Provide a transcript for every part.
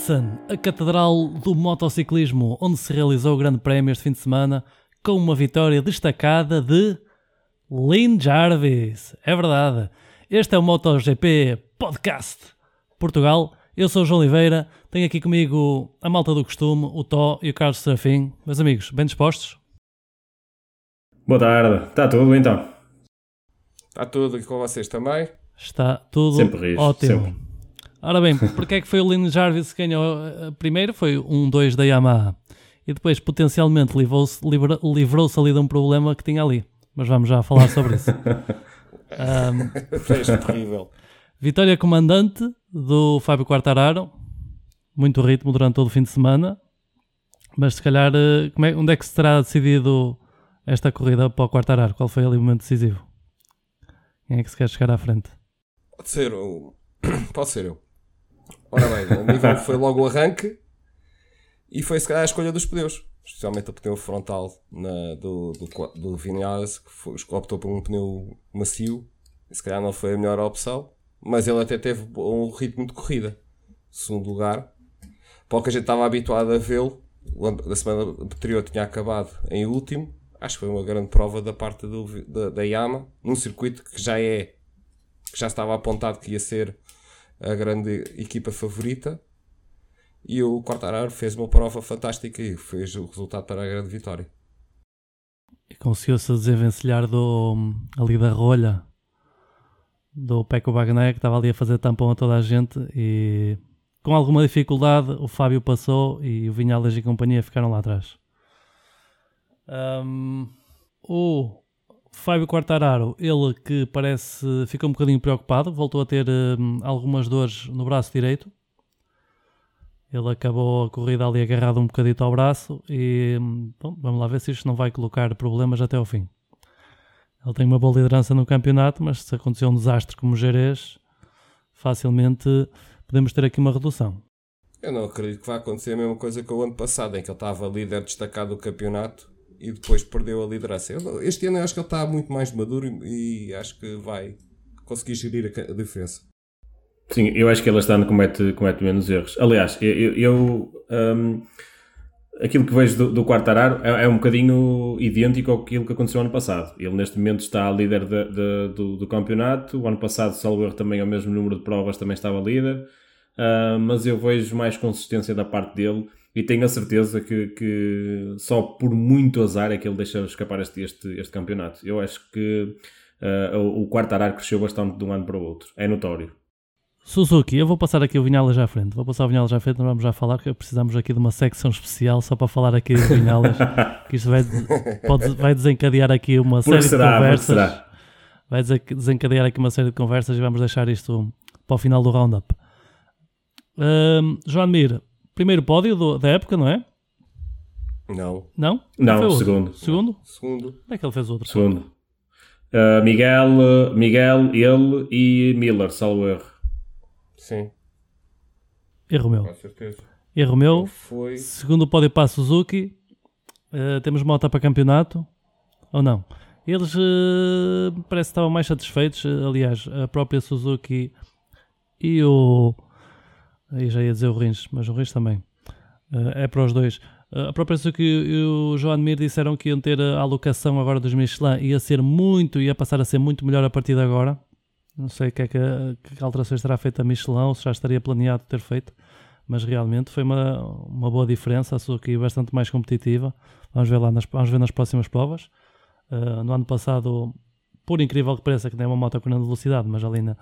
Assen, a catedral do motociclismo, onde se realizou o Grande Prémio este fim de semana, com uma vitória destacada de Lynn Jarvis. É verdade. Este é o MotoGP Podcast Portugal. Eu sou o João Oliveira, tenho aqui comigo a malta do costume, o Tó e o Carlos Serafim. Meus amigos, bem dispostos? Boa tarde. Está tudo então? Está tudo e com vocês também? Está tudo Sempre ris, ótimo. sempre. Ora bem, porque é que foi o Lynn Jarvis que ganhou? Primeiro foi um 2 da Yamaha e depois potencialmente livrou-se livrou-se ali de um problema que tinha ali. Mas vamos já falar sobre isso. Ahm, Foi terrível. vitória comandante do Fábio Quartararo, muito ritmo durante todo o fim de semana. Mas se calhar, eh, como é- onde é que se terá decidido esta corrida para o Quartararo? Qual foi ali o momento decisivo? Quem é que se quer chegar à frente? Pode ser o... Pode ser eu. Ora bem, o nível foi logo o arranque e foi se calhar a escolha dos pneus. Especialmente o pneu frontal na- do, do, do Vinales, que foi, optou por um pneu macio. E se calhar não foi a melhor opção. Mas ele até teve um ritmo de corrida. Segundo lugar. Que a gente estava habituado a vê-lo, da semana anterior tinha acabado em último. Acho que foi uma grande prova da parte do, da, da Yama, num circuito que já é que já estava apontado que ia ser a grande equipa favorita. E o Quartararo fez uma prova fantástica e fez o resultado para a grande vitória. Conseguiu-se desenvencilhar do, ali da rolha do Peco Bagné que estava ali a fazer tampão a toda a gente e com alguma dificuldade o Fábio passou e o Vinhales e companhia ficaram lá atrás. Ahm, o Fábio Quartararo, ele que parece ficou um bocadinho preocupado, voltou a ter hum, algumas dores no braço direito. Ele acabou a corrida ali agarrado um bocadito ao braço e hum, bom, vamos lá ver se isto não vai colocar problemas até ao fim. Ele tem uma boa liderança no campeonato, mas se acontecer um desastre como o Jerez, facilmente podemos ter aqui uma redução. Eu não acredito que vai acontecer a mesma coisa que o ano passado, em que ele estava líder destacado do campeonato e depois perdeu a liderança. Este ano eu acho que ele está muito mais maduro e, acho que vai conseguir gerir a, diferença. Sim, eu acho que ele este ano comete, comete menos erros. Aliás, eu, eu- eu, hum, aquilo que vejo do, do Quartararo é, é um bocadinho idêntico àquilo que aconteceu ano passado. Ele neste momento está líder de- de- do, do campeonato. O ano passado, salvo erro, também ao mesmo número de provas também estava líder. Ah, mas eu vejo mais consistência da parte dele e tenho a certeza que, que só por muito azar é que ele deixa escapar este, este, este campeonato. Eu acho que ah, o, o Quartararo cresceu bastante de um ano para o outro. É notório. Suzuki, eu vou passar aqui o Vinhales à frente. Vou passar o Vinhales à frente, não vamos já falar, porque precisamos aqui de uma secção especial só para falar aqui do Vinhales. que isto vai, pode, vai desencadear aqui uma série será, de conversas. Vai desen- desencadear aqui uma série de conversas e vamos deixar isto para o final do roundup. Ahm, João Mir, primeiro pódio do- da época, não é? Não. Não? Não, Foi o outro? segundo. Segundo? Segundo, Onde é que ele fez outro? Segundo. Uh, Miguel, uh, Miguel, ele e Miller, salvo erro. sim, Erro meu. com certeza. Erro meu. Foi. Segundo pódio para a Suzuki. Eh, temos moto para campeonato. Ou não? Eles eh, parece que estavam mais satisfeitos. aliás, a própria Suzuki e o. Aí já ia dizer o Rins, mas o Rins também. Eh, é para os dois. Eh, a própria Suzuki e o João Mir disseram que iam ter a alocação agora dos Michelin. Ia ser muito, ia passar a ser muito melhor a partir de agora. Não sei que é que, que alterações terá feito a Michelin ou se já estaria planeado ter feito mas realmente foi uma, uma boa diferença. A Suzuki bastante mais competitiva. Vamos ver lá nas, vamos ver nas próximas provas. Uh, no ano passado, por incrível que pareça, que nem uma moto com grande velocidade, mas ali na,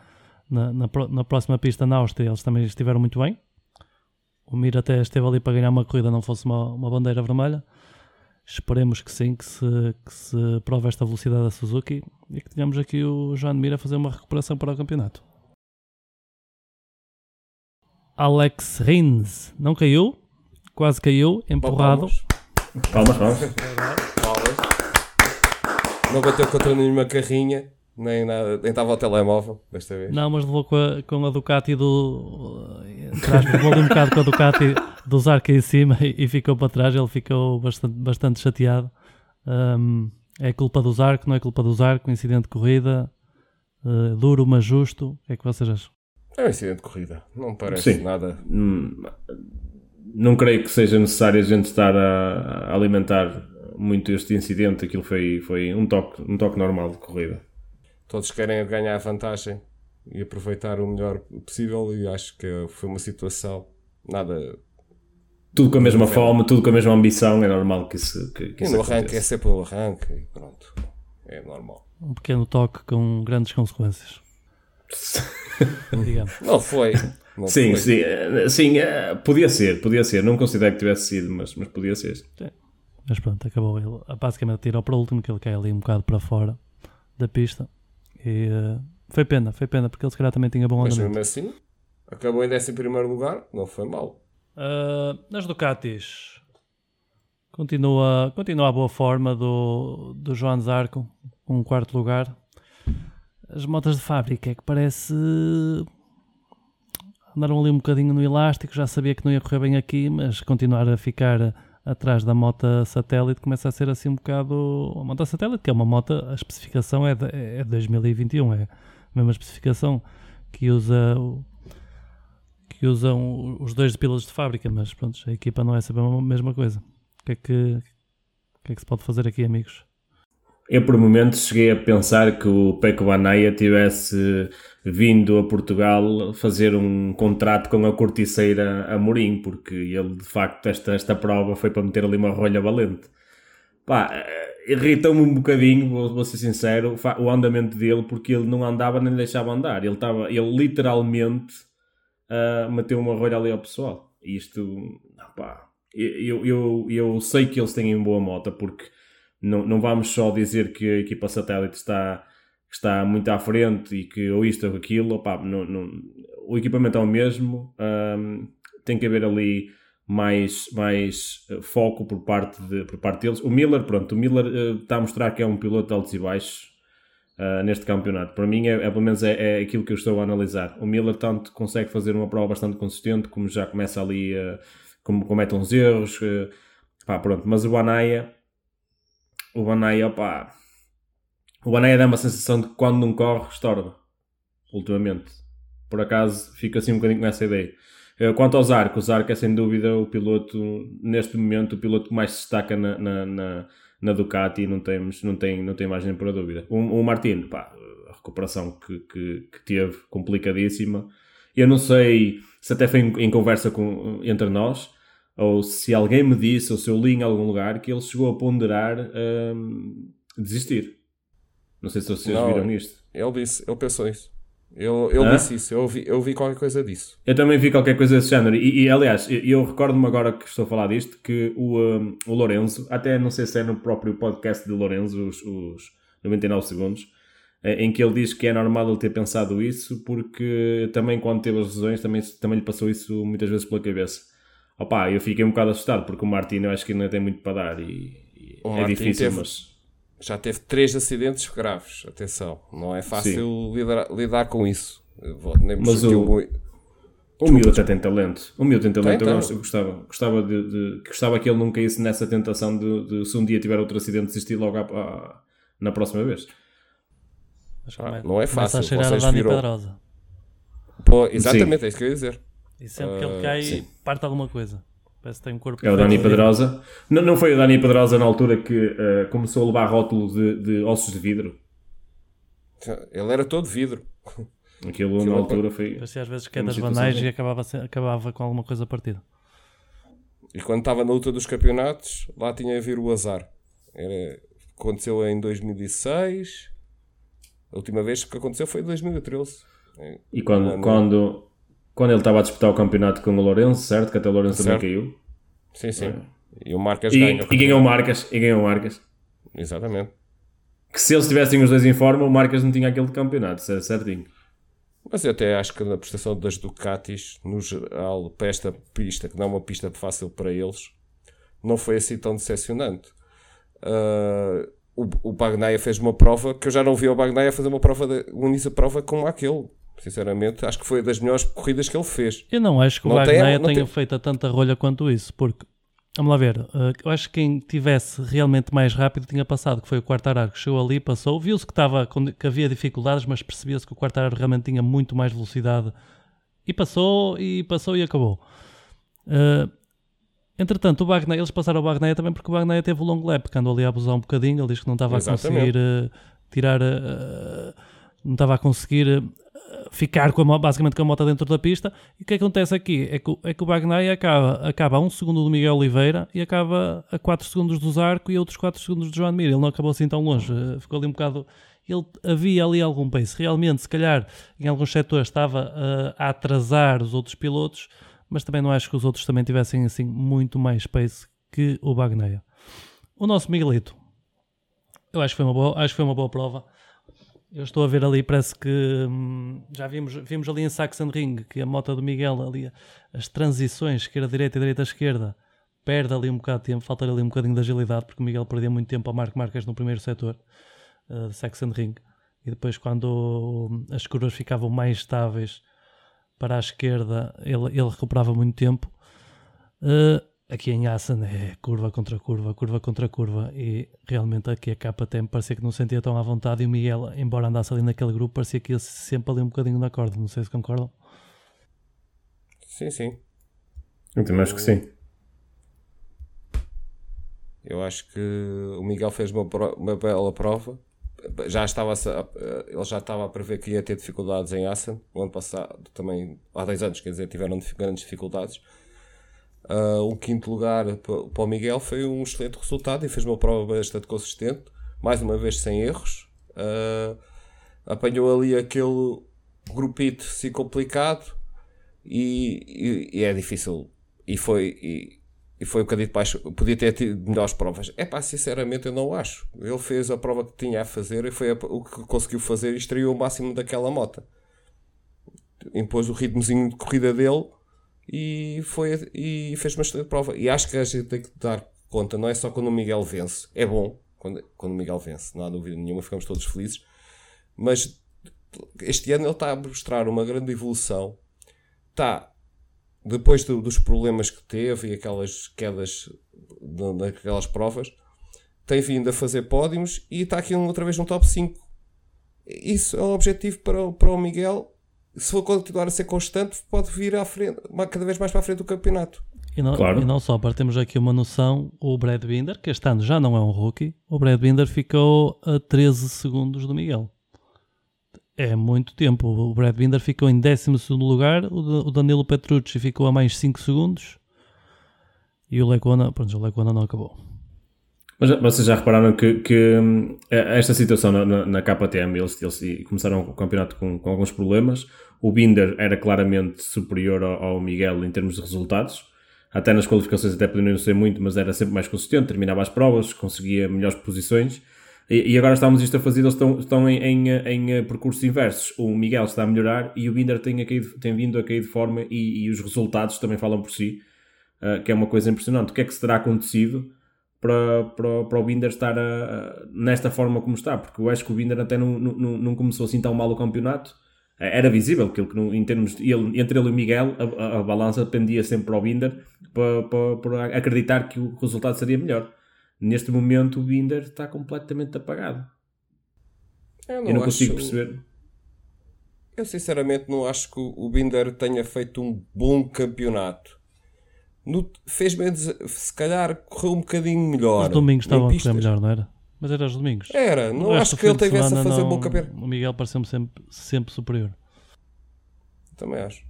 na, na, na próxima pista na Áustria eles também estiveram muito bem. O Mir até esteve ali para ganhar uma corrida, não fosse uma, uma bandeira vermelha. Esperemos que sim, que se, que se prove esta velocidade da Suzuki e que tenhamos aqui o João Mir a fazer uma recuperação para o campeonato. Alex Rins não caiu, quase caiu, empurrado. Palmas. Palmas, palmas. Palmas. Não bateu contra nenhuma carrinha, nem nada, nem estava ao telemóvel desta vez. Não, mas levou com a, com a Ducati do. Levou ali um bocado com a Ducati do Zarco em cima e, e ficou para trás. Ele ficou bastante, bastante chateado. Um, é culpa do Zarco, não é culpa do Zarco. Incidente de corrida, uh, duro, mas justo. O que é que vocês acham? É um incidente de corrida. Não parece Sim. nada. Hum, Não creio que seja necessário a gente estar a, a alimentar muito este incidente. Aquilo foi, foi um, toque, um toque normal de corrida. Todos querem ganhar a vantagem e aproveitar o melhor possível. E acho que foi uma situação nada. Tudo com a mesma fome, tudo com a mesma ambição. É normal que isso, que, que E isso no arranque é sempre o arranque e pronto. É normal. Um pequeno toque com grandes consequências. Não foi. Não Sim, foi. sim, eh, sim, eh, podia ser, podia ser. Não considero que tivesse sido, mas, mas podia ser. Mas pronto, acabou ele. Basicamente tirou para o último que ele cai ali um bocado para fora da pista. E eh, foi pena, foi pena, porque ele se calhar também tinha bom Mas andamento. mesmo assim, acabou em 11 lugar. Não foi mal. Uh, nas Ducatis continua, continua a boa forma do, do João Zarco, um quarto lugar. As motas de fábrica é que parece andaram ali um bocadinho no elástico, já sabia que não ia correr bem aqui, mas continuar a ficar atrás da moto satélite começa a ser assim um bocado a moto satélite, que é uma moto, a especificação é de, é de 2021, é a mesma especificação que usa que usam os dois pilotos de fábrica, mas pronto, a equipa não é sempre a mesma coisa. O que é que, que, é que se pode fazer aqui, amigos? Eu, por momentos, cheguei a pensar que o Peco Banaya tivesse vindo a Portugal fazer um contrato com a corticeira Amorim, porque ele, de facto, esta, esta prova foi para meter ali uma rolha valente. Pá, eh, irritou-me um bocadinho, vou, vou ser sincero, o andamento dele, porque ele não andava nem deixava andar. Ele, estava, ele literalmente uh, meteu uma rolha ali ao pessoal. E isto, pá, eu, eu, eu sei que eles têm boa moto, porque não, não vamos só dizer que a equipa satélite está, está muito à frente e que ou isto ou aquilo, opá, não, não, o equipamento é o mesmo, ahm, tem que haver ali mais, mais eh, foco por parte, de, por parte deles. O Miller, pronto, o Miller eh, está a mostrar que é um piloto de altos e baixos ah, neste campeonato. Para mim, é, é, pelo menos é, é aquilo que eu estou a analisar. O Miller tanto consegue fazer uma prova bastante consistente, como já começa ali, a como comete uns erros, eh, pá, pronto. Mas o Anaya, o Banaya, opá, o Banaya dá uma sensação de que quando não corre, estorba, ultimamente. Por acaso, fico assim um bocadinho com essa ideia. Eh, Quanto ao Zarco, o Zarco é sem dúvida o piloto, neste momento, o piloto que mais se destaca na, na, na, na Ducati não, temos, não, tem, não tem margem para dúvida. O, o Martino, pá, a recuperação que, que, que teve, complicadíssima. Eu não sei se até foi em, em conversa com, entre nós, ou se alguém me disse, ou se eu li em algum lugar, que ele chegou a ponderar hum, desistir. Não sei se vocês Não. viram nisto. Ele disse, ele pensou isso. Ele, ele Hã? disse isso. Eu ouvi, eu ouvi qualquer coisa disso. Eu também vi qualquer coisa desse género. E, e, aliás, eu, eu recordo-me agora que estou a falar disto, que o, hum, o Lorenzo, até não sei se é no próprio podcast de Lorenzo, os, os 99 segundos, eh, em que ele diz que é normal ele ter pensado isso, porque também quando teve as lesões, também, também lhe passou isso muitas vezes pela cabeça. Opa, eu fiquei um bocado assustado, porque o Martino eu acho que ainda tem muito para dar e, e O é difícil, teve- mas... Já teve três acidentes graves. Atenção. Não é fácil lidar, lidar com isso. Eu vou- nem Mas o- eu- O miúdo até tem talento. O miúdo tem talento. Tem, eu, eu gostava, gostava, de, de- gostava que ele não caísse nessa tentação de, de se um dia tiver outro acidente desistir logo à- à- na próxima vez. Mas Ah, não é começa fácil, a cheirar a Dani viram- Pedrosa. Pô, exatamente, é isso que eu ia dizer. E sempre que ele Ah, cai, sim. parte alguma coisa. Parece que tem um corpo É o. Dani Pedrosa. Não, não foi o Dani Pedrosa na altura que eh, começou a levar rótulo de, de ossos de vidro? Ele era todo vidro. Aquilo Aquilo na altura foi. Parecia às vezes que é das banais ruim. e acabava, se- acabava com alguma coisa partida. E quando estava na luta dos campeonatos, lá tinha a vir o azar. Era, aconteceu em 2006. A última vez que aconteceu foi em 2013. É, E quando, quando, quando ele estava a disputar o campeonato com o Lourenço, certo? Que até o Lourenço também Certo. caiu. Sim, sim. E o Marcas E, ganha. e ganhou marcas. E ganhou marcas. Exatamente. Que se eles tivessem os dois em forma, o Marcas não tinha aquele campeonato, é certinho. Mas eu até acho que na prestação das Ducatis, no geral, para esta pista, que não é uma pista fácil para eles, não foi assim tão decepcionante. Ah, o, o Bagnaia fez uma prova que eu já não vi o Bagnaia fazer uma prova, de, uma prova como aquele. Sinceramente, acho que foi das melhores corridas que ele fez. Eu não acho que o Não Wagner não tenha tem- feito a tanta rolha quanto isso, porque, vamos lá ver, eh, eu acho que quem tivesse realmente mais rápido tinha passado, que foi o Quartararo, que chegou ali, passou, viu-se que, que havia dificuldades, mas percebia-se que o Quartararo realmente tinha muito mais velocidade E passou, e passou e acabou. Uh, entretanto, o Wagner, eles passaram o Wagner também porque o Wagner teve o long lap, que andou ali a abusar um bocadinho, ele disse que não estava a conseguir uh, tirar, uh, não estava a conseguir ficar com a, basicamente com a moto dentro da pista. E o que acontece aqui é que, é que o Bagnaia acaba, acaba a 1 um segundo do Miguel Oliveira e acaba a 4 segundos do Zarco e outros 4 segundos do João Mir. Ele não acabou assim tão longe, eh, ficou ali um bocado. Ele havia ali algum pace. Realmente, se calhar, em alguns setores estava uh, a atrasar os outros pilotos, mas também não acho que os outros também tivessem assim muito mais pace que o Bagnaia. O nosso Miguelito, eu acho que foi uma boa, acho que foi uma boa prova. Eu estou a ver ali, parece que hum, já vimos, vimos ali em Sachsenring que a moto do Miguel, ali, as transições, esquerda-direita e direita-esquerda, perde ali um bocado de tempo, falta ali um bocadinho de agilidade, porque o Miguel perdia muito tempo ao Marco Marques no primeiro setor uh, de Sachsenring. E depois, quando hum, as curvas ficavam mais estáveis para a esquerda, ele, ele recuperava muito tempo. Uh, aqui em Assen é curva contra curva, curva contra curva e realmente aqui a capa até me parecia que não sentia tão à vontade e o Miguel, embora andasse ali naquele grupo, parecia que ia sempre ali um bocadinho na corda, não sei se concordam. Sim, sim. Eu também acho que sim. Eu acho que o Miguel fez uma, uma bela prova. Já estava a, ele já estava a prever que ia ter dificuldades em Assen. O ano passado, também, há 10 anos, quer dizer, tiveram grandes dificuldades Uh, um quinto lugar para o Miguel foi um excelente resultado e fez uma prova bastante consistente, mais uma vez sem erros. Uh, apanhou ali aquele grupito assim complicado e, e, e, é difícil. E foi, e, e foi um bocadinho baixo. Podia ter tido melhores provas. É pá, sinceramente eu não acho. Ele fez a prova que tinha a fazer e foi a, o que conseguiu fazer e estreou o máximo daquela moto. Impôs o ritmozinho de corrida dele e, foi, e fez uma excelente prova. E acho que a gente tem que dar conta, não é só quando o Miguel vence, é bom quando, quando o Miguel vence, não há dúvida nenhuma, ficamos todos felizes, mas este ano ele está a mostrar uma grande evolução. Está, depois do, dos problemas que teve e aquelas quedas naquelas provas, tem vindo a fazer pódios e está aqui outra vez no top 5. Isso é o objetivo para, para o Miguel se for continuar a ser constante, pode vir à frente, cada vez mais para a frente do campeonato. E não, claro. e não só, para termos aqui uma noção, o Brad Binder, que este ano já não é um rookie, o Brad Binder ficou a 13 segundos do Miguel. É muito tempo. O Brad Binder ficou em 12 lugar, o Danilo Petrucci ficou a mais 5 segundos e o Lecona, pronto, o Lecona não acabou. Mas vocês já repararam que, que hum, esta situação na, na, na KTM, eles, eles, começaram o campeonato com, com, alguns problemas. O Binder era claramente superior ao, ao, Miguel em termos de resultados. Até nas qualificações até podia não ser muito, mas era sempre mais consistente, terminava as provas, conseguia melhores posições. E, e agora estamos isto a fazer, eles estão, estão em, em, em, eh, percursos inversos. O Miguel está a melhorar e o Binder tem, cair, tem vindo a cair de forma e, e os resultados também falam por si, uh, que é uma coisa impressionante. O que é que se terá acontecido? para, para, para o Binder estar a, a, nesta forma como está, porque eu acho que o Binder até não, não, não começou assim tão mal o campeonato. Era visível que, ele, em termos de, ele, entre ele e o Miguel, a, a, balança pendia sempre para o Binder para, para, para, acreditar que o resultado seria melhor. Neste momento, o Binder está completamente apagado. Eu não, eu não consigo perceber. Eu sinceramente não acho que o Binder tenha feito um bom campeonato no, fez menos, se calhar correu um bocadinho melhor. Os domingos estavam a correr melhor, não era? Mas era os domingos. Era, não acho que ele tivesse a fazer não, um bom campeonato. O Miguel pareceu-me sempre, sempre superior. Também acho.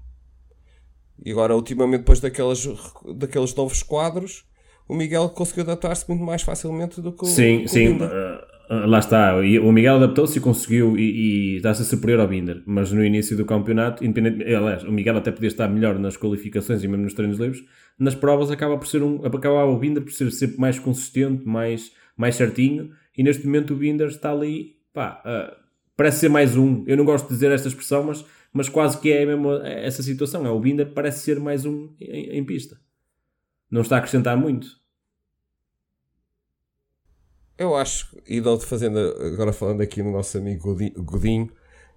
E agora, ultimamente, depois daqueles, daqueles novos quadros, o Miguel conseguiu adaptar-se muito mais facilmente do que o Sim, o sim. Uh, lá está. O Miguel adaptou-se e conseguiu e, e está-se superior ao Binder. Mas no início do campeonato, independente, aliás, o Miguel até podia estar melhor nas qualificações e mesmo nos treinos livres, nas provas acaba por ser um, acaba o Binder por ser sempre mais consistente, mais, mais certinho, e neste momento o Binder está ali, pá, uh, parece ser mais um. Eu não gosto de dizer esta expressão, mas, mas quase que é mesmo essa situação. É o Binder parece ser mais um em, em pista. Não está a acrescentar muito. Eu acho, e dou fazendo, agora falando aqui no nosso amigo Godinho,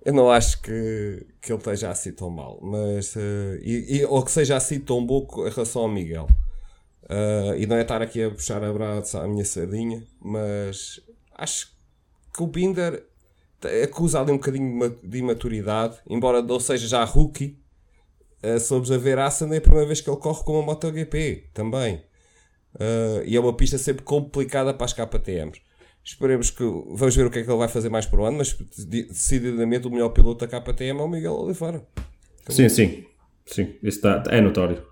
eu não acho que, que ele esteja assim tão mal, mas. Uh, e, e, ou que seja assim tão bom em relação ao Miguel. Uh, e não é estar aqui a puxar a braça à minha sardinha, mas acho que o Binder acusa ali um bocadinho de imaturidade, embora não seja já rookie, uh, a ver Assen é a primeira vez que ele corre com uma MotoGP também. Uh, e é uma pista sempre complicada para as KTMs. Esperemos que. Vamos ver o que é que ele vai fazer mais para o ano, mas decididamente o melhor piloto da KTM é o Miguel Oliveira. Sim, sim. Sim, isso está, é notório.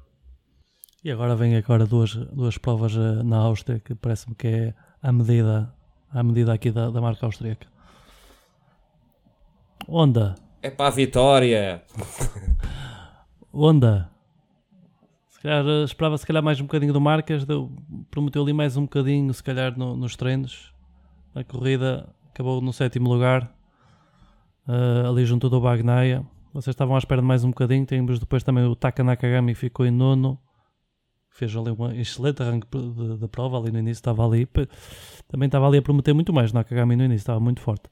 E agora vem agora duas, duas provas eh, na Áustria que parece-me que é a medida, a medida aqui da, da marca austríaca. Honda. É para a vitória. Honda. Se calhar eh, esperava se calhar mais um bocadinho do Marcas, deu, prometeu ali mais um bocadinho, se calhar no, nos treinos. A corrida acabou no sétimo lugar, uh, ali junto do Bagnaia. Vocês estavam à espera de mais um bocadinho. Temos depois também o Taka Nakagami ficou em nono. Fez ali um excelente arranque de, prova ali no início. Estava ali, também estava ali a prometer muito mais. Nakagami no início estava muito forte.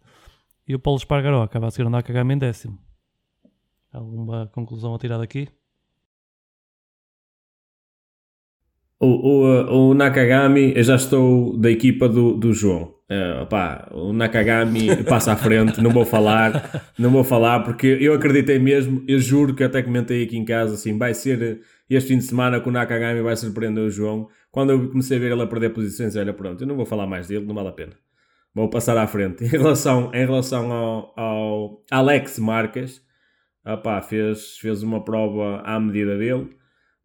E o Paulo Espargaró acaba a seguir o Nakagami em décimo. Alguma conclusão a tirar daqui? O, o, o Nakagami, eu já estou da equipa do, do João. Uh, o Nakagami passa à frente, não vou falar, não vou falar porque eu acreditei mesmo, eu juro que até comentei aqui em casa assim, vai ser este fim de semana que o Nakagami vai surpreender o João. Quando eu comecei a ver ele a perder posições, olha, pronto, eu não vou falar mais dele, não vale a pena. Vou passar à frente. Em relação, em relação ao, ao Alex Marques, opá, fez, fez uma prova à medida dele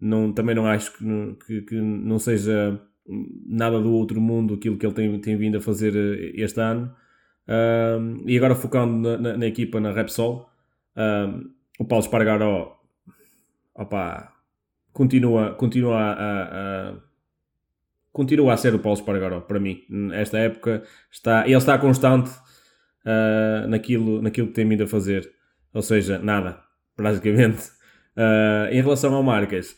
não, também não acho que, que, que, não seja nada do outro mundo aquilo que ele tem, tem vindo a fazer eh, este ano. e agora focando na, na, na, equipa, na Repsol, o Paulo Espargaró opa, continua, continua a, a, continua a ser o Paulo Espargaró para mim. Esta época está, ele está constante uh, naquilo, naquilo que tem vindo a fazer. Ou seja, nada, praticamente. Uh, em relação ao Marques,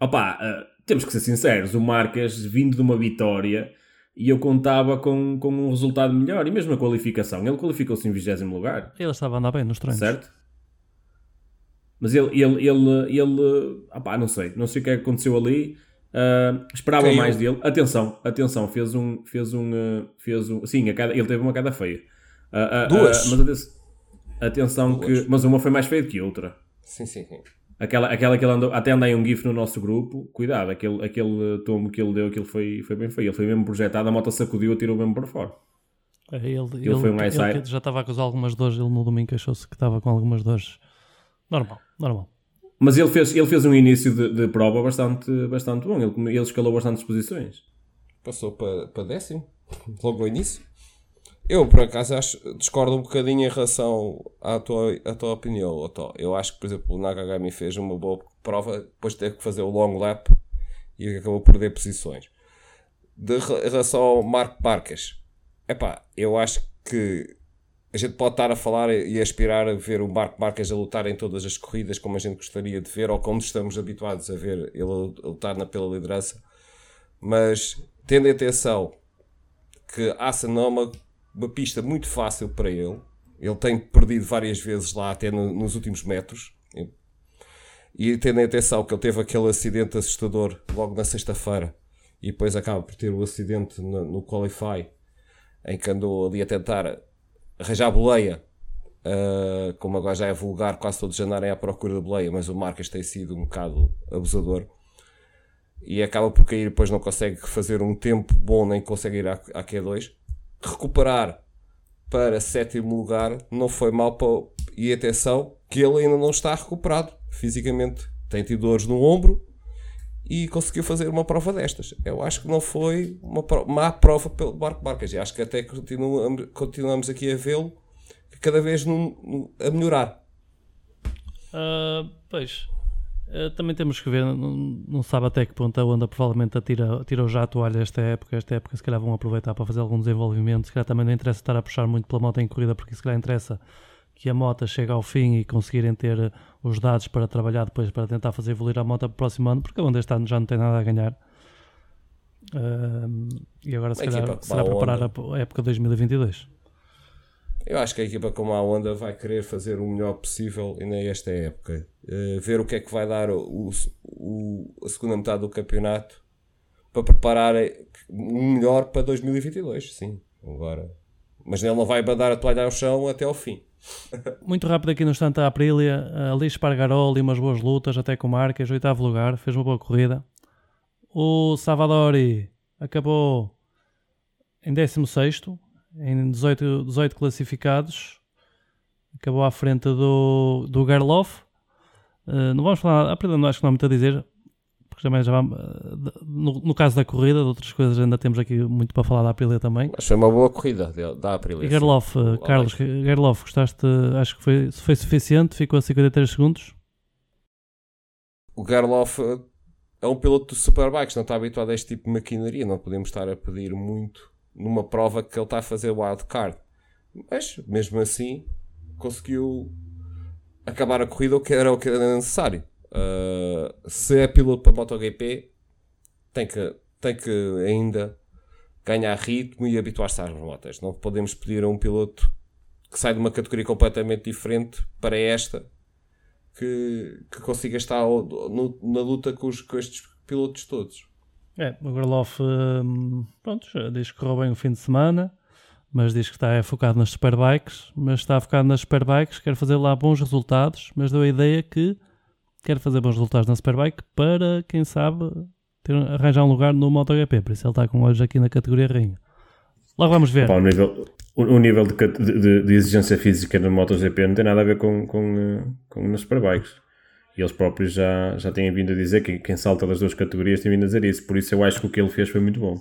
Opa, uh, temos que ser sinceros, o Marques vindo de uma vitória e eu contava com, com um resultado melhor e mesmo a qualificação, ele qualificou-se em 20 lugar. Ele estava a andar bem nos treinos. Certo? Mas ele, ele, ele, ele opa, não sei, não sei o que é que aconteceu ali. Uh, esperava Caiu. mais dele. Atenção, atenção, fez um, fez um, uh, fez um, sim, a cada, ele teve uma queda feia. Uh, Duas. mas atenção Duas. que, mas uma foi mais feia do que outra. Sim, sim, sim. Aquela, aquela que ele andou, até andei um GIF no nosso grupo, cuidado, aquele, aquele tomo que ele deu, aquilo foi, foi bem feio. Ele foi mesmo projetado, a moto sacudiu e tirou mesmo para fora. É, ele, ele, foi um ele já estava a acusar algumas dores, ele no domingo queixou-se que estava com algumas dores. Normal, normal. Mas ele fez, ele fez um início de, de prova bastante, bastante bom, ele, ele escalou bastantes posições. Passou para, para décimo, logo no início. Eu, por acaso, acho, discordo um bocadinho em relação à tua, à tua opinião, Otto. Eu acho que, por exemplo, o Nakagami fez uma boa prova depois de ter que fazer o long lap e acabou por perder posições. De em relação ao Marco Marques, epá, eu acho que a gente pode estar a falar e aspirar a ver o Marco Marques a lutar em todas as corridas como a gente gostaria de ver ou como estamos habituados a ver ele a lutar na, pela liderança, mas tendo atenção que a Sanoma uma pista muito fácil para ele. Ele tem perdido várias vezes lá, até no, nos últimos metros. E tendo em atenção que ele teve aquele acidente assustador logo na sexta-feira e depois acaba por ter o acidente no, no Qualify em que andou ali a tentar arranjar boleia. Uh, como agora já é vulgar, quase todos andarem à procura de boleia, mas o Marcas tem sido um bocado abusador e acaba por cair, depois não consegue fazer um tempo bom, nem consegue ir à, à Q2 recuperar para sétimo lugar não foi mal para... e atenção que ele ainda não está recuperado fisicamente tem tido dores no ombro e conseguiu fazer uma prova destas. Eu acho que não foi uma má prova pelo Marco Marques. E acho que até continuamos, continuamos aqui a vê-lo cada vez num, a melhorar. Uh, pois, Uh, também temos que ver, não, não sabe até que ponto a Honda provavelmente atira, tirou já a toalha esta época. Esta época, se calhar, vão aproveitar para fazer algum desenvolvimento. Se calhar também não interessa estar a puxar muito pela moto em corrida, porque se calhar interessa que a moto chegue ao fim e conseguirem ter os dados para trabalhar depois para tentar fazer evoluir a moto para o próximo ano, porque a Honda este ano já não tem nada a ganhar. Uh, e agora, se calhar, será preparar a, a época 2022. Eu acho que a equipa como a Honda vai querer fazer o melhor possível ainda esta época. Uh, ver o que é que vai dar o, o, a segunda metade do campeonato para preparar o melhor para 2022, sim. Agora, Mas ele não vai mandar a toalha ao chão até ao fim. Muito rápido aqui no instante a Aprilia, ali Espargarol e umas boas lutas, até com Marques, oitavo lugar, fez uma boa corrida. O Savadori acabou em 16, em 18, 18 classificados, acabou à frente do, do Gerloff. Uh, não vamos falar, a Aprilia não acho que não há muito a dizer, porque também já vamos, uh, no, no, caso da corrida, de outras coisas ainda temos aqui muito para falar da Aprilia também. Mas foi uma boa corrida da Aprilia. E Gerloff, uh, Carlos, Gerloff, gostaste, acho que foi, foi suficiente, ficou a 53 segundos. O Gerloff é um piloto de Superbikes, não está habituado a este tipo de maquinaria, não podemos estar a pedir muito numa prova que ele está a fazer wildcard. Mas, mesmo assim, conseguiu acabar a corrida o que era o que era necessário. Uh, se é piloto para MotoGP, tem que, tem que ainda ganhar ritmo e habituar-se às motas. Não podemos pedir a um piloto que sai de uma categoria completamente diferente para esta que, que consiga estar no, na luta com, os, com estes pilotos todos. É, o Gerloff hum, pronto, diz que correu bem o fim de semana, mas diz que está focado nas superbikes, mas está focado nas superbikes, quer fazer lá bons resultados, mas deu a ideia que quer fazer bons resultados na superbike para, quem sabe, ter, arranjar um lugar no MotoGP, por isso ele está com olhos aqui na categoria rainha. Logo vamos ver. Pá, o nível, o, nível de, de, de, exigência física no MotoGP não tem nada a ver com, com, eh, com nas Superbikes. E eles próprios já, já têm vindo a dizer que quem salta das duas categorias tem vindo a dizer isso. Por isso eu acho que o que ele fez foi muito bom.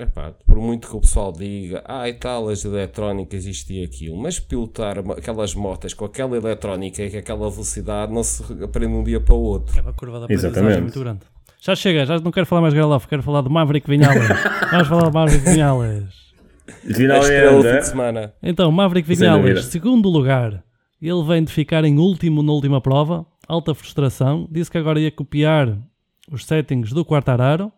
Epá, por muito que o pessoal diga, ah, e tal, as eletrónicas, isto e aquilo, mas pilotar aquelas motas com aquela eletrónica e com aquela velocidade não se aprende um dia para o outro. É uma curva da aprendizagem muito grande. Já chega, já não quero falar mais de Garloff, quero falar do Maverick Vinhales. Vamos falar do Maverick Vinhales. Finalmente. fim de semana. Então, Maverick Vinales, segundo lugar. Ele vem de ficar em último na última prova. Alta frustração. Disse que agora ia copiar os settings do Quartararo.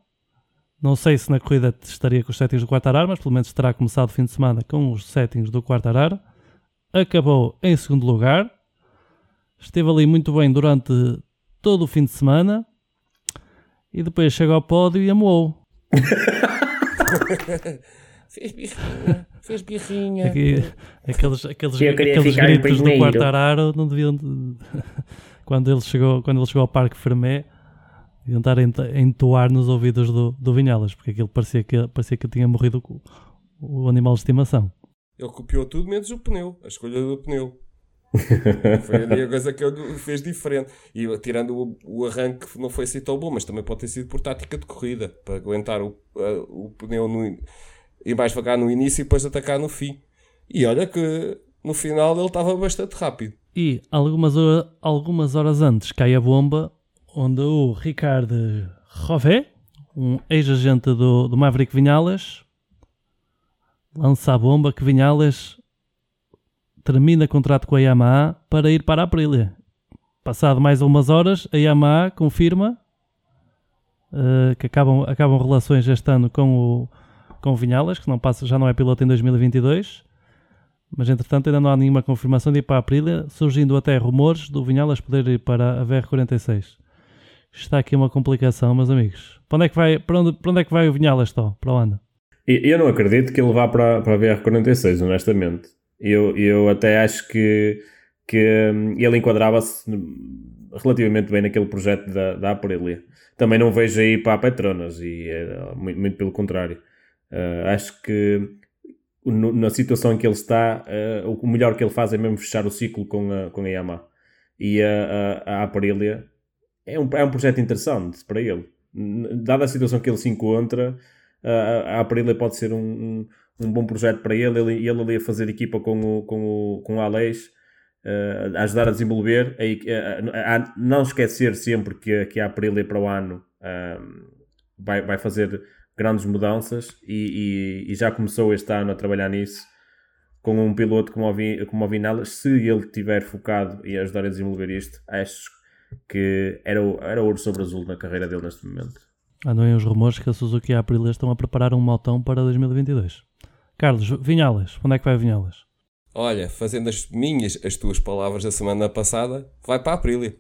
Não sei se na corrida estaria com os settings do Quartararo, mas pelo menos terá começado o fim de semana com os settings do Quartararo. Acabou em segundo lugar. Esteve ali muito bem durante todo o fim de semana. E depois chega ao pódio e amoou. Fez birrinha, fez birrinha. Aqui, aqueles aqueles, aqueles gritos do Quartararo não deviam. quando, ele chegou, quando ele chegou ao Parque Fermé, a entoar nos ouvidos do, do Vinhalas, porque aquilo parecia que, parecia que tinha morrido o, o animal de estimação. Ele copiou tudo menos o pneu, a escolha do pneu. foi a coisa que ele fez diferente. E tirando o, o, arranque, não foi assim tão bom, mas também pode ter sido por tática de corrida para aguentar o, a, o pneu no ir mais devagar no início e depois atacar no fim. E olha que no final ele estava bastante rápido. E algumas, algumas horas antes cai a bomba onde o Ricardo Rové, um ex-agente do, do Maverick Vinhales, lança a bomba que Vinhales termina contrato com a Yamaha para ir para a Aprilia. Passado mais algumas horas, a Yamaha confirma uh, que acabam, acabam relações este ano com o, com o Vinhalas, que não passa, já não é piloto em 2022, mas entretanto ainda não há nenhuma confirmação de ir para a Aprilia, surgindo até rumores do Vinhalas poder ir para a VR46. Está aqui uma complicação, meus amigos. Para onde é que vai, para onde, para onde é que vai o Vinhalas, Tó? Para onde? Eu não acredito que ele vá para, para a VR46, honestamente. Eu, eu até acho que, que hum, ele enquadrava-se relativamente bem naquele projeto da, da Aprilia. Também não vejo aí para a Petronas, e é, muito, muito pelo contrário. Uh, acho que no, na situação em que ele está, uh, o melhor que ele faz é mesmo fechar o ciclo com a, com a Yamaha. E a, a, a Aprilia é um, é um projeto interessante para ele. Dada a situação que ele se encontra, a, a Aprilia pode ser um, um, um, bom projeto para ele. Ele, ele ali a fazer equipa com o, com o, com o Aleix, uh, a ajudar a desenvolver. A, a, não esquecer sempre que, que a Aprilia para o ano vai, vai fazer grandes mudanças e, e, e, já começou este ano a trabalhar nisso com um piloto como o, como o Vinales. Se ele tiver focado e ajudar a desenvolver isto, acho que era, era ouro sobre azul na carreira dele neste momento. Andam aí os rumores que a Suzuki e a Aprilia estão a preparar um motão para 2022. Carlos, Vinhales, onde é que vai Vinhales? Olha, fazendo as minhas, as tuas palavras da semana passada, vai para a Aprilia.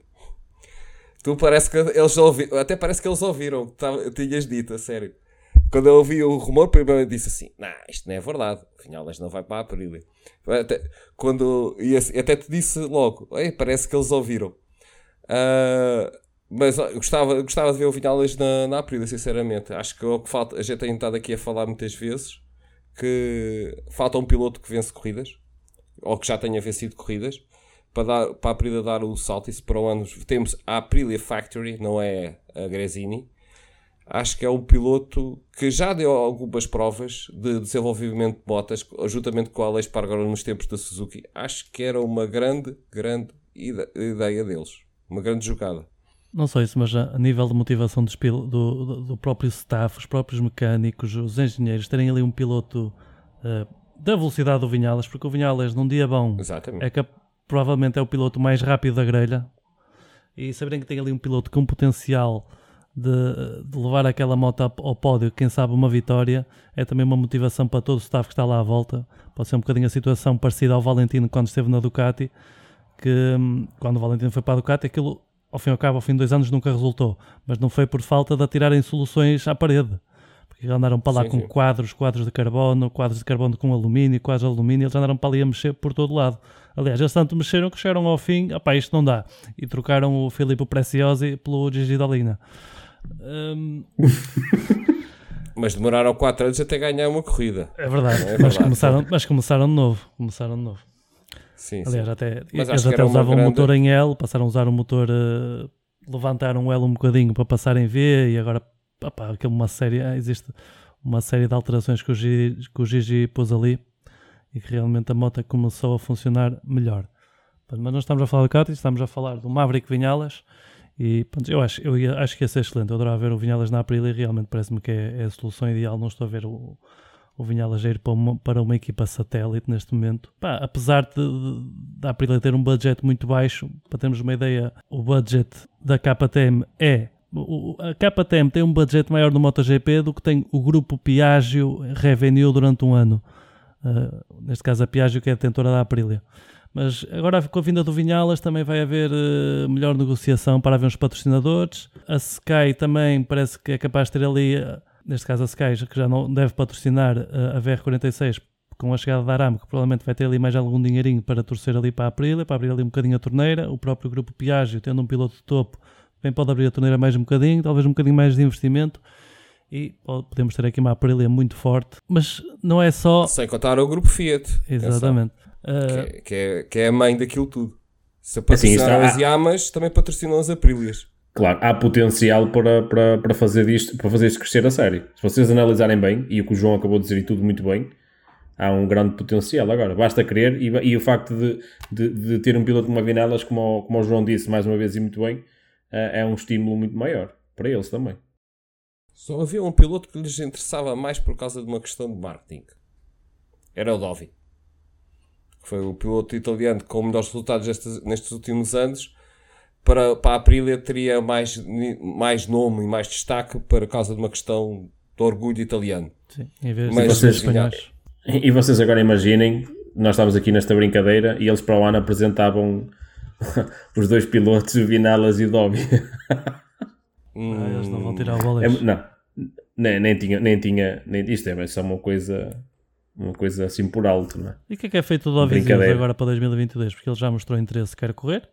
Tu parece que eles ouviram, até parece que eles ouviram, tinhas dito, a sério. Quando eu ouvi o rumor, primeiro disse assim: Não, isto não é verdade. O Vinhalas não vai para a Aprilia. Até, quando, e até te disse logo: Parece que eles ouviram. Uh, mas gostava, gostava de ver o Vinhalas na, na Aprilia, sinceramente. Acho que é o que falta. A gente tem estado aqui a falar muitas vezes que falta um piloto que vence corridas ou que já tenha vencido corridas para, dar, para a Aprilia dar o salto. Isso para o ano temos a Aprilia Factory, não é a Gresini acho que é um piloto que já deu algumas provas de desenvolvimento de motas, juntamente com a Alex Pargaro nos tempos da Suzuki. Acho que era uma grande, grande ideia deles. Uma grande jogada. Não só isso, mas a nível de motivação do, do, do próprio staff, os próprios mecânicos, os engenheiros, terem ali um piloto uh, da velocidade do Vinhales, porque o Vinhales num dia bom Exatamente. é que provavelmente é o piloto mais rápido da grelha e saberem que tem ali um piloto com potencial de, de, levar aquela moto ao pódio, quem sabe uma vitória, é também uma motivação para todo o staff que está lá à volta. Pode ser um bocadinho a situação parecida ao Valentino quando esteve na Ducati, que hum, quando o Valentino foi para a Ducati, aquilo ao fim e ao cabo, ao fim de dois anos, nunca resultou, mas não foi por falta de atirarem soluções à parede. Porque andaram para lá sim, com sim. quadros, quadros de carbono, quadros de carbono com alumínio, quadros de alumínio, eles andaram para ali a mexer por todo lado. Aliás, eles tanto mexeram que chegaram ao fim, opá, isto não dá. E trocaram o Filipe Preciosi pelo Gigi Dalina. Um... mas demoraram 4 anos até ganhar uma corrida. É verdade, é mas, começaram, mas começaram de novo. Começaram de novo. Sim, Aliás, sim. até, eles até usavam um grande... motor em L, passaram a usar o motor, uh, levantaram o L um bocadinho para passar em V e agora opa, aquilo uma série, ah, existe uma série de alterações que o, Gigi, que o Gigi pôs ali e que realmente a moto começou a funcionar melhor. Mas não estamos a falar de Cati, estamos a falar do Maverick Vinhalas e pronto, eu acho, eu acho que ia ser excelente. Eu adorava ver o Vinhalas na Aprilia realmente parece-me que é, é, a solução ideal. Não estou a ver o, o Vinhalas ir para uma, para uma equipa satélite neste momento. Pá, apesar de, da Aprilia ter um budget muito baixo, para termos uma ideia, o budget da KTM é. A KTM tem um budget maior no MotoGP do que tem o grupo Piaggio Revenue durante um ano. Uh, neste caso, a Piaggio, que é detentora da Aprilia. Mas agora com a vinda do Vinhalas também vai haver uh, melhor negociação para haver uns patrocinadores. A Sky também parece que é capaz de ter ali, uh, neste caso a Sky, que já não deve patrocinar uh, a VR46 com a chegada da Aram, que provavelmente vai ter ali mais algum dinheirinho para torcer ali para a Aprilia, para abrir ali um bocadinho a torneira. O próprio grupo Piaggio, tendo um piloto de topo, bem pode abrir a torneira mais um bocadinho, talvez um bocadinho mais de investimento e podemos ter aqui uma Aprilia muito forte, mas não é só. Sem contar o grupo Fiat. Exatamente. Uh... Que, é, que, é, que, é, a mãe daquilo tudo. Se patrocinar assim, as Yamas, também patrocinam as Aprilias. Claro, há potencial para, para, para, fazer isto, para fazer isto crescer a sério. Se vocês analisarem bem, e o que o João acabou de dizer e tudo muito bem, há um grande potencial. Agora, basta querer e, e o facto de, de, de, ter um piloto como a Vinelas, como, como o João disse mais uma vez e muito bem, é um estímulo muito maior para eles também. Só havia um piloto que lhes interessava mais por causa de uma questão de marketing. Era o Dovi que foi o piloto italiano com melhores resultados nestes, nestes últimos anos, para, para a Aprilia teria mais, mais nome e mais destaque por causa de uma questão de orgulho italiano. Sim, em vez Mas, de vocês, espanhóis. E vocês agora imaginem, nós estávamos aqui nesta brincadeira e eles para o ano apresentavam os dois pilotos, o Vinalas e o Dobby. hum, ah, eles não vão tirar o boleiro. É, não, nem, nem tinha, nem tinha, nem, isto é só uma coisa uma coisa assim por alto, não é? E o que é que é feito do Dovizioso agora para 2022? Porque ele já mostrou interesse, quer correr.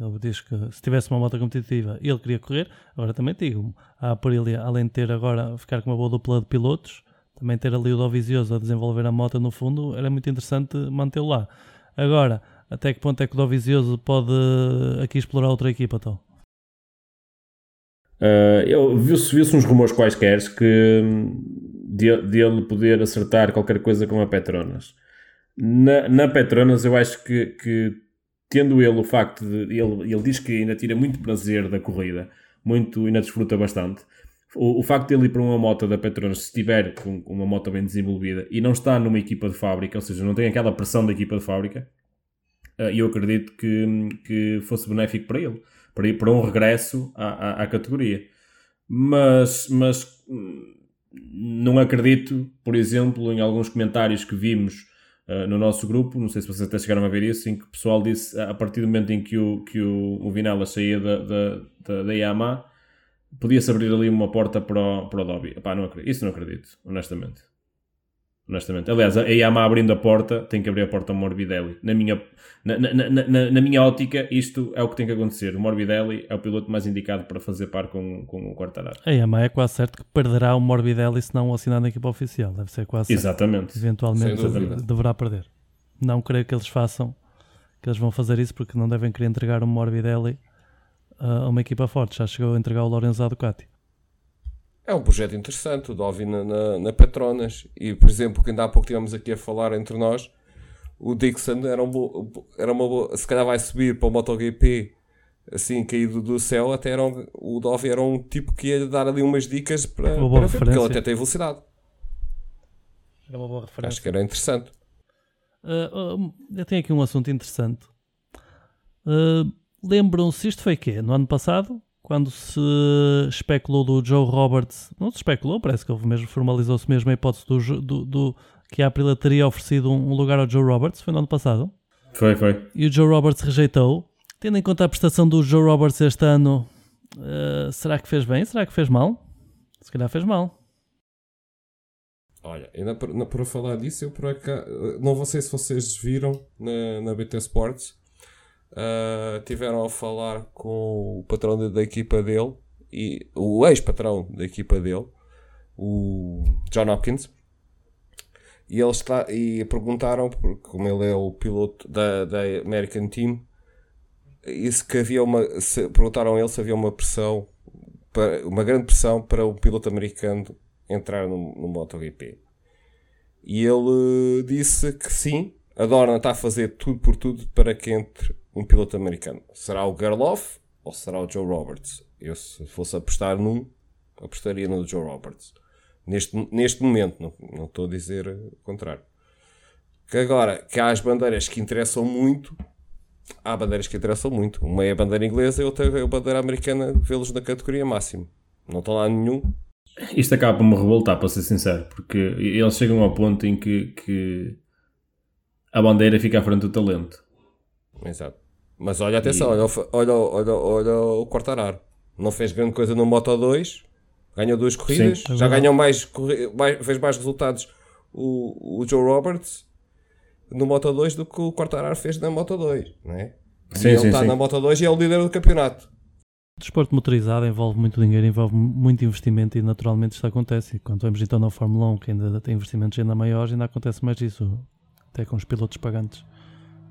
Ele diz que se tivesse uma moto competitiva ele queria correr. Agora também digo, a Aprilia, além de ter agora, ficar com uma boa dupla de pilotos, também ter ali o Dovizioso a desenvolver a moto no fundo, era muito interessante mantê-lo lá. Agora, até que ponto é que o Dovizioso pode aqui explorar outra equipa, então? Uh, viu-se viu uns rumores quaisquer que de, de ele poder acertar qualquer coisa com a Petronas. Na, na Petronas, eu acho que, que, tendo ele o facto de. Ele, ele diz que ainda tira muito prazer da corrida, muito, ainda desfruta bastante. O, o facto de ele ir para uma moto da Petronas, se estiver com uma moto bem desenvolvida e não está numa equipa de fábrica, ou seja, não tem aquela pressão da equipa de fábrica, eh, eu acredito que, que fosse benéfico para ele, para, ir, para um regresso à, à, à categoria. Mas, mas não acredito, por exemplo, em alguns comentários que vimos uh, no nosso grupo, não sei se vocês até chegaram a ver isso, em que o pessoal disse, a partir do momento em que o, que o, o saía da, da, da, da Yamaha, podia-se abrir ali uma porta para o, para o Dobby. Epá, não acredito. Isso não acredito, honestamente. Honestamente. Aliás, a Yamaha abrindo a porta tem que abrir a porta ao Morbidelli. Na minha, na, na, na, na, minha ótica, isto é o que tem que acontecer. O Morbidelli é o piloto mais indicado para fazer par com, com o Quartararo. A Yamaha é quase certo que perderá o Morbidelli se não assinar na equipa oficial. Deve ser quase Exatamente. Certo. Eventualmente deverá perder. Não creio que eles façam, que eles vão fazer isso porque não devem querer entregar o Morbidelli a uma equipa forte. Já chegou a entregar o Lorenzo à Ducati. É um projeto interessante, o Dovi na, na, na, Petronas. E, por exemplo, que ainda há pouco tivemos aqui a falar entre nós, o Dixon era, um bo, era uma boa. Se calhar vai subir para o MotoGP assim, caído do céu. Até era um, o Dovi era um tipo que ia dar ali umas dicas para, para ver, porque ele até tem velocidade. Era uma boa referência. Acho que era interessante. Uh, uh, eu tenho aqui um assunto interessante. Uh, Lembram-se, isto foi quê? No ano passado? Quando se especulou do Joe Roberts, não se especulou, parece que houve mesmo, formalizou-se mesmo a hipótese do, do, do, que a Aprilia teria oferecido um, lugar ao Joe Roberts, foi no ano passado? Foi, foi. E o Joe Roberts rejeitou. Tendo em conta a prestação do Joe Roberts este ano, uh, será que fez bem? Será que fez mal? Se calhar fez mal. Olha, ainda por, por falar disso, eu por acaso, não sei se vocês viram na, na BT Sports, uh, tiveram a falar com o patrão da, equipa dele, e o ex-patrão da equipa dele, o John Hopkins, e eles está, e perguntaram, porque como ele é o piloto da, da American Team, isso que havia uma, se, perguntaram a ele se havia uma pressão, para, uma grande pressão para o piloto americano entrar no, no MotoGP. E ele disse que sim, a Dorna está a fazer tudo por tudo para que entre um piloto americano. Será o Gerloff ou será o Joe Roberts? Eu, se fosse apostar num, apostaria no Joe Roberts. Neste, neste momento, não, não estou a dizer o contrário. Que agora, que há as bandeiras que interessam muito, há bandeiras que interessam muito. Uma é a bandeira inglesa e outra é a bandeira americana, vê-los na categoria máxima. Não está lá nenhum. Isto acaba por me revoltar, para ser sincero, porque eles chegam ao ponto em que, que a bandeira fica à frente do talento. Exato. Mas olha, atenção, e... olha, olha, olha, olha o Quartararo. Não fez grande coisa no Moto 2, ganhou duas corridas, Sim, é já ganhou mais, mais, fez mais resultados o, o Joe Roberts no Moto 2 do que o Quartararo fez na Moto 2, não é? Sim, ele sim, está sim. na Moto 2 e é o líder do campeonato. O desporto motorizado envolve muito dinheiro, envolve muito investimento e naturalmente isto acontece. E quando vamos então na Fórmula 1, que ainda tem investimentos ainda maiores, ainda acontece mais isso, até com os pilotos pagantes.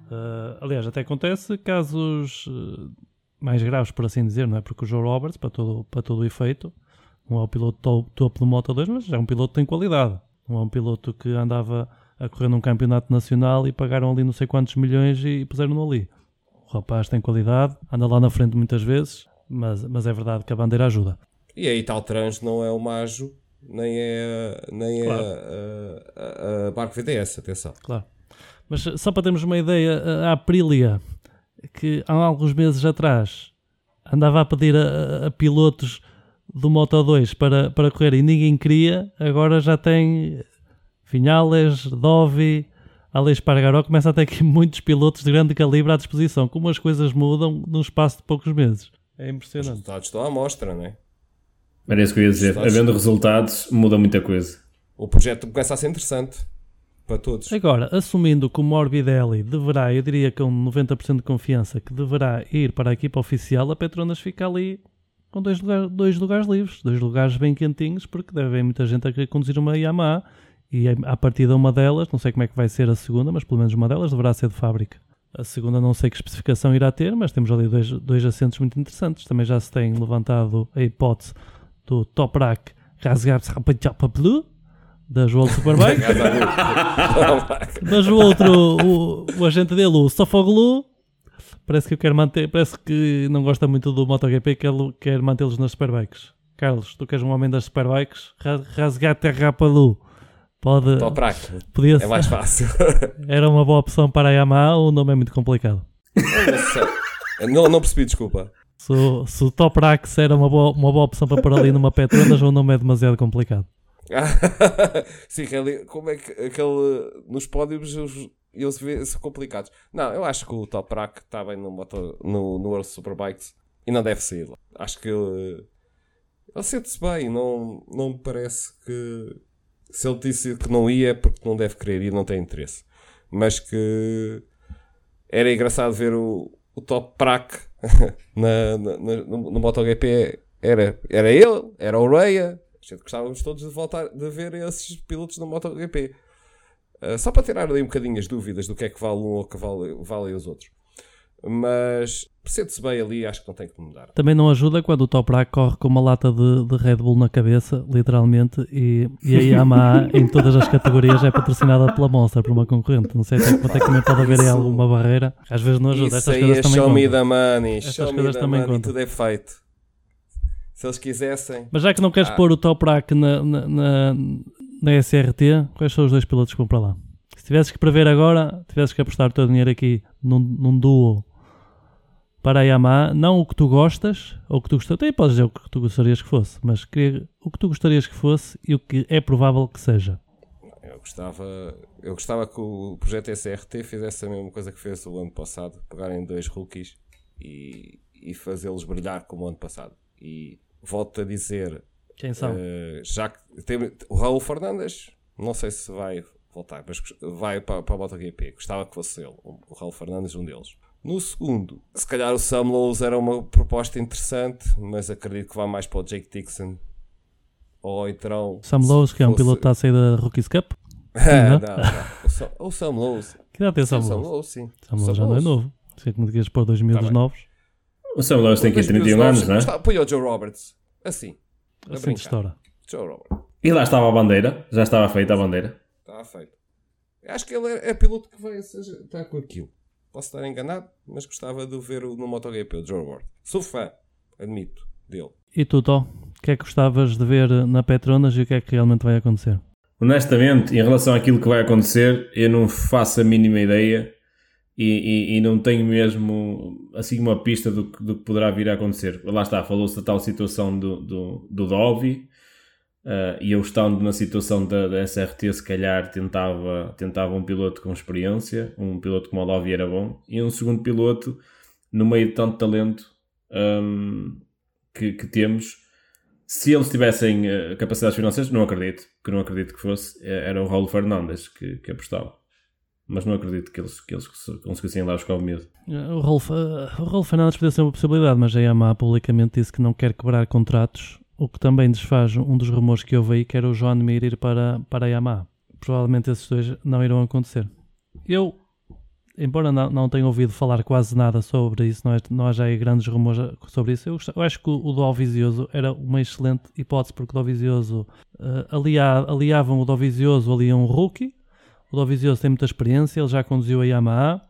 Uh, aliás, até acontece casos uh, mais graves, por assim dizer, não é? Porque o Joe Roberts, para todo, para todo o efeito, não é o piloto topo do Moto 2, mas é um piloto que tem qualidade. Não é um piloto que andava a correr num campeonato nacional e pagaram ali não sei quantos milhões e, e puseram-no ali. O rapaz tem qualidade, anda lá na frente muitas vezes, mas, mas é verdade que a bandeira ajuda. E aí tal trans não é o Majo, nem é, nem é claro. é a, a, a Barco VDS, atenção. Claro. Mas só para termos uma ideia, a Aprilia, que há alguns meses atrás andava a pedir a, a pilotos do Moto 2 para, para correr e ninguém queria, agora já tem Vinhales, Dovi, Alex Pargaró, começa a ter aqui muitos pilotos de grande calibre à disposição. Como as coisas mudam num espaço de poucos meses. É impressionante. Os resultados estão à mostra, não é? Era isso que eu ia dizer. Havendo resultados, muda muita coisa. O projeto começa a ser interessante para todos. Agora, assumindo que o Morbidelli deverá, eu diria com 90% de confiança, que deverá ir para a equipa oficial, a Petronas fica ali com dois, lugar, dois lugares livres, dois lugares bem quentinhos, porque deve haver muita gente a querer conduzir uma Yamaha e a partir de uma delas, não sei como é que vai ser a segunda, mas pelo menos uma delas deverá ser de fábrica. A segunda não sei que especificação irá ter, mas temos ali dois, dois assentos muito interessantes. Também já se tem levantado a hipótese do Toprak rasgar Blue da Joel Superbike. Mas o outro, o, o agente dele, o Sofoglu, parece que eu quero manter, parece que não gosta muito do MotoGP e quer, quer mantê-los nas Superbikes. Carlos, tu queres um homem das Superbikes? Rasgar terra Palu. Pode. Toprak. Podia é mais fácil. Era uma boa opção para a Yamaha, o nome é muito complicado. Não, não percebi, desculpa. Se, se o Toprax era uma boa, uma boa opção para pôr ali numa Petronas, o nome é demasiado complicado. Sim, como é que aquele nos pódios eles são complicados. Não, eu acho que o Toprak está bem no, motor, no, no World Superbikes e não deve sair. Acho que Ele sente-se bem, não, não me parece que se ele disse que não ia é porque não deve querer e não tem interesse. Mas que era engraçado ver o, o top prac na, na, no, no MotoGP. Era, era ele, era o Reia. Gostávamos todos de voltar de ver esses pilotos no MotoGP. Uh, só para tirar ali um bocadinho as dúvidas do que é que vale um ou que vale, valem os outros. Mas sente-se bem ali, acho que não tem que mudar. Também não ajuda quando o Toprak corre com uma lata de, de Red Bull na cabeça, literalmente, e, e a Yamaha em todas as categorias é patrocinada pela Monster, por uma concorrente. Não sei até quanto é que também pode haver aí alguma barreira. Às vezes não ajuda. Isso Estas aí coisas é também show me contam. the money, Estas show me coisas the também money, contam. tudo é feito. Se eles quisessem... Mas já que não queres Ah. pôr o Toprak na, na, na, na SRT, quais são os dois pilotos que vão para lá? Se tivesses que prever agora, tivesses que apostar o teu dinheiro aqui num, num duo para a Yamaha, não o que tu gostas, ou o que tu gostarias, até podes dizer o que tu gostarias que fosse, mas queria, o que tu gostarias que fosse e o que é provável que seja. Eu gostava, eu gostava que o projeto SRT fizesse a mesma coisa que fez o ano passado, pegarem dois rookies e, e fazê-los brilhar como o ano passado. E volto a dizer, Quem são? eh, já que tem, o Raul Fernandes, não sei se vai voltar, mas vai para, para a MotoGP. Gostava que fosse ele, o Raul Fernandes, um deles. No segundo, se calhar o Sam Lowe's era uma proposta interessante, mas acredito que vá mais para o Jake Dixon. Ou então. Sam Lowe's, que é um fosse- piloto que está a sair da Rookies Cup. Ah, não? não, não. O Sam, o Sam Lowe's. Que idade tem Sam Sim, o Sam Lowe's? Lowe's, sim. Sam Lowe's já não é novo. Sei que me digas Tá bem. novos. O Sam Lewis tem que Dois 31 miúdos anos, não é? está- Põe o Joe Roberts. Assim. A Assim de história. Joe Roberts. E lá estava a bandeira, já estava feita a bandeira. Está feito. Acho que ele é, é piloto que vai seja, está com aquilo. Posso estar enganado, mas gostava de o ver o- no MotoGP, o Joe Roberts. Sou fã, admito, dele. E tu, Tó? O que é que gostavas de ver na Petronas e o que é que realmente vai acontecer? Honestamente, em relação àquilo que vai acontecer, eu não faço a mínima ideia e, e- e não tenho mesmo assim uma pista do, que- do que poderá vir a acontecer. Lá está, falou-se da tal situação do, do, do Dovi eh, e eu estando na situação da, da SRT, se calhar tentava, tentava um piloto com experiência, um piloto como o Dovi era bom, e um segundo piloto no meio de tanto talento hum, que, que temos. Se eles tivessem eh, capacidades financeiras, não acredito, que não acredito que fosse, eh, era o Raul Fernandes que, que apostava. Mas não acredito que eles, que eles conseguissem lá buscar o medo. O Rolf, uh, o Rolf Fernandes podia ser uma possibilidade, mas a Yamaha publicamente disse que não quer quebrar contratos, o que também desfaz um dos rumores que houve aí, que era o João Mir ir para, para a Yamaha. Provavelmente esses dois não irão acontecer. Eu, embora não, não tenha ouvido falar quase nada sobre isso, não, é, não há já aí grandes rumores sobre isso, eu, eu acho que o, o era uma excelente hipótese, porque o Dovizioso uh, alia, aliavam o Dovizioso ali a um rookie, o Dovizioso tem muita experiência, ele já conduziu a Yamaha,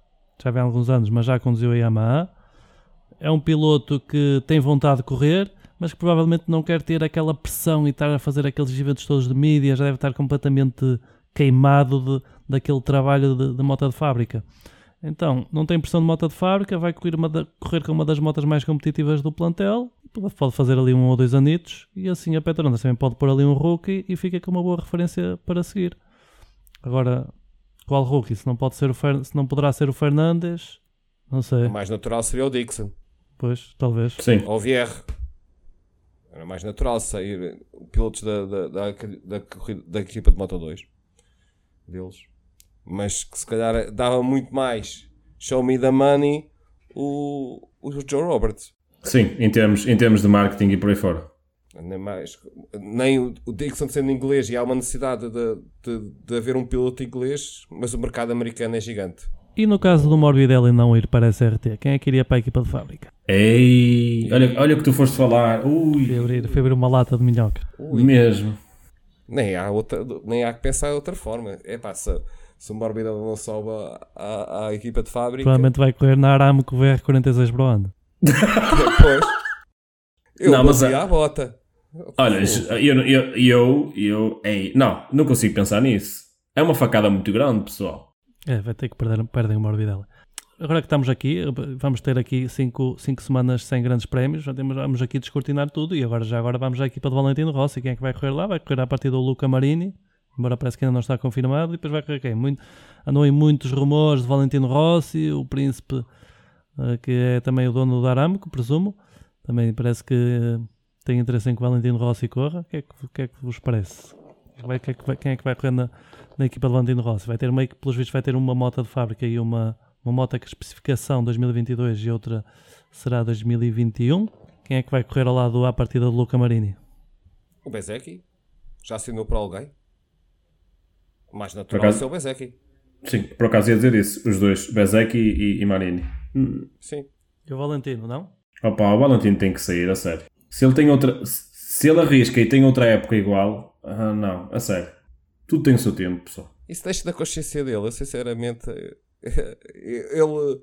já vem há alguns anos, mas já conduziu a Yamaha. É um piloto que tem vontade de correr, mas que provavelmente não quer ter aquela pressão e estar a fazer aqueles eventos todos de mídia, já deve estar completamente queimado de, daquele trabalho de, de moto de fábrica. Então, não tem pressão de moto de fábrica, vai correr, uma da- correr com uma das motas mais competitivas do plantel, pode fazer ali um ou dois anitos, e assim a Petronas também pode pôr ali um rookie e fica com uma boa referência para seguir. Agora, qual rookie? Se não, pode ser o Fer... se não poderá ser o Fernandes, não sei. O mais natural seria o Dixon. Pois, talvez. Sim, Ou o Vierre. Era mais natural sair pilotos da, da, da, da, corrida- da equipa de Moto 2 deles. Mas que se calhar dava muito mais show me the money o, o Joe Roberts. sim em, termos, em termos de marketing e por aí fora. Nem, mais, nem o o Dixon sendo inglês e há uma necessidade de, de, de haver um piloto inglês, mas o mercado americano é gigante. E no caso do Morbidelli não ir para a SRT, quem é que iria para a equipa de fábrica? Ei, olha, olha o que tu foste falar. Foi Ui, abrir, foi abrir uma lata de minhoca. mesmo. Nem há, outra, nem há que pensar de outra forma. É pá, se, se o Morbidelli não sobe à, à equipa de fábrica, Provavelmente vai correr na Aramco VR46 para o ano. depois eu Não, mas a- a bota. Olha, eu, eu, eu, eu, ei, não, não consigo pensar nisso. É uma facada muito grande, pessoal. É, vai ter que perder perdem o Morbidelli. Agora que estamos aqui, vamos ter aqui 5 semanas sem grandes prémios, já temos, vamos aqui descortinar tudo e agora já agora vamos à equipa de Valentino Rossi. Quem é que vai correr lá? Vai correr a partir do Luca Marini, embora parece que ainda não está confirmado, e depois vai correr quem? Muito, andam em muitos rumores de Valentino Rossi, o príncipe eh, que é também o dono do Aramco, presumo. Também parece que eh, tem interesse em que Valentino Rossi corra? O que é que, que, é que vos parece? É quem é que vai correr na, na equipa de Valentino Rossi? Vai ter meio que, pelos vistos, vai ter uma moto de fábrica e uma, uma moto com especificação 2022 e outra será 2021. Quem é que vai correr ao lado à partida de Luca Marini? O Bezeki já assinou para alguém? Mais natural acaso- ser o Bezeki. Sim, por acaso ia dizer isso. Os dois, Bezek e, e, e Marini. Hum, Sim. E o Valentino, não? Opa, o Valentino tem que sair, a sério. Se ele tem outra. Se ele arrisca e tem outra época igual, ah, não, a sério. Tudo tem o seu tempo, pessoal. Isso deixa da consciência dele. Eu sinceramente. Ele.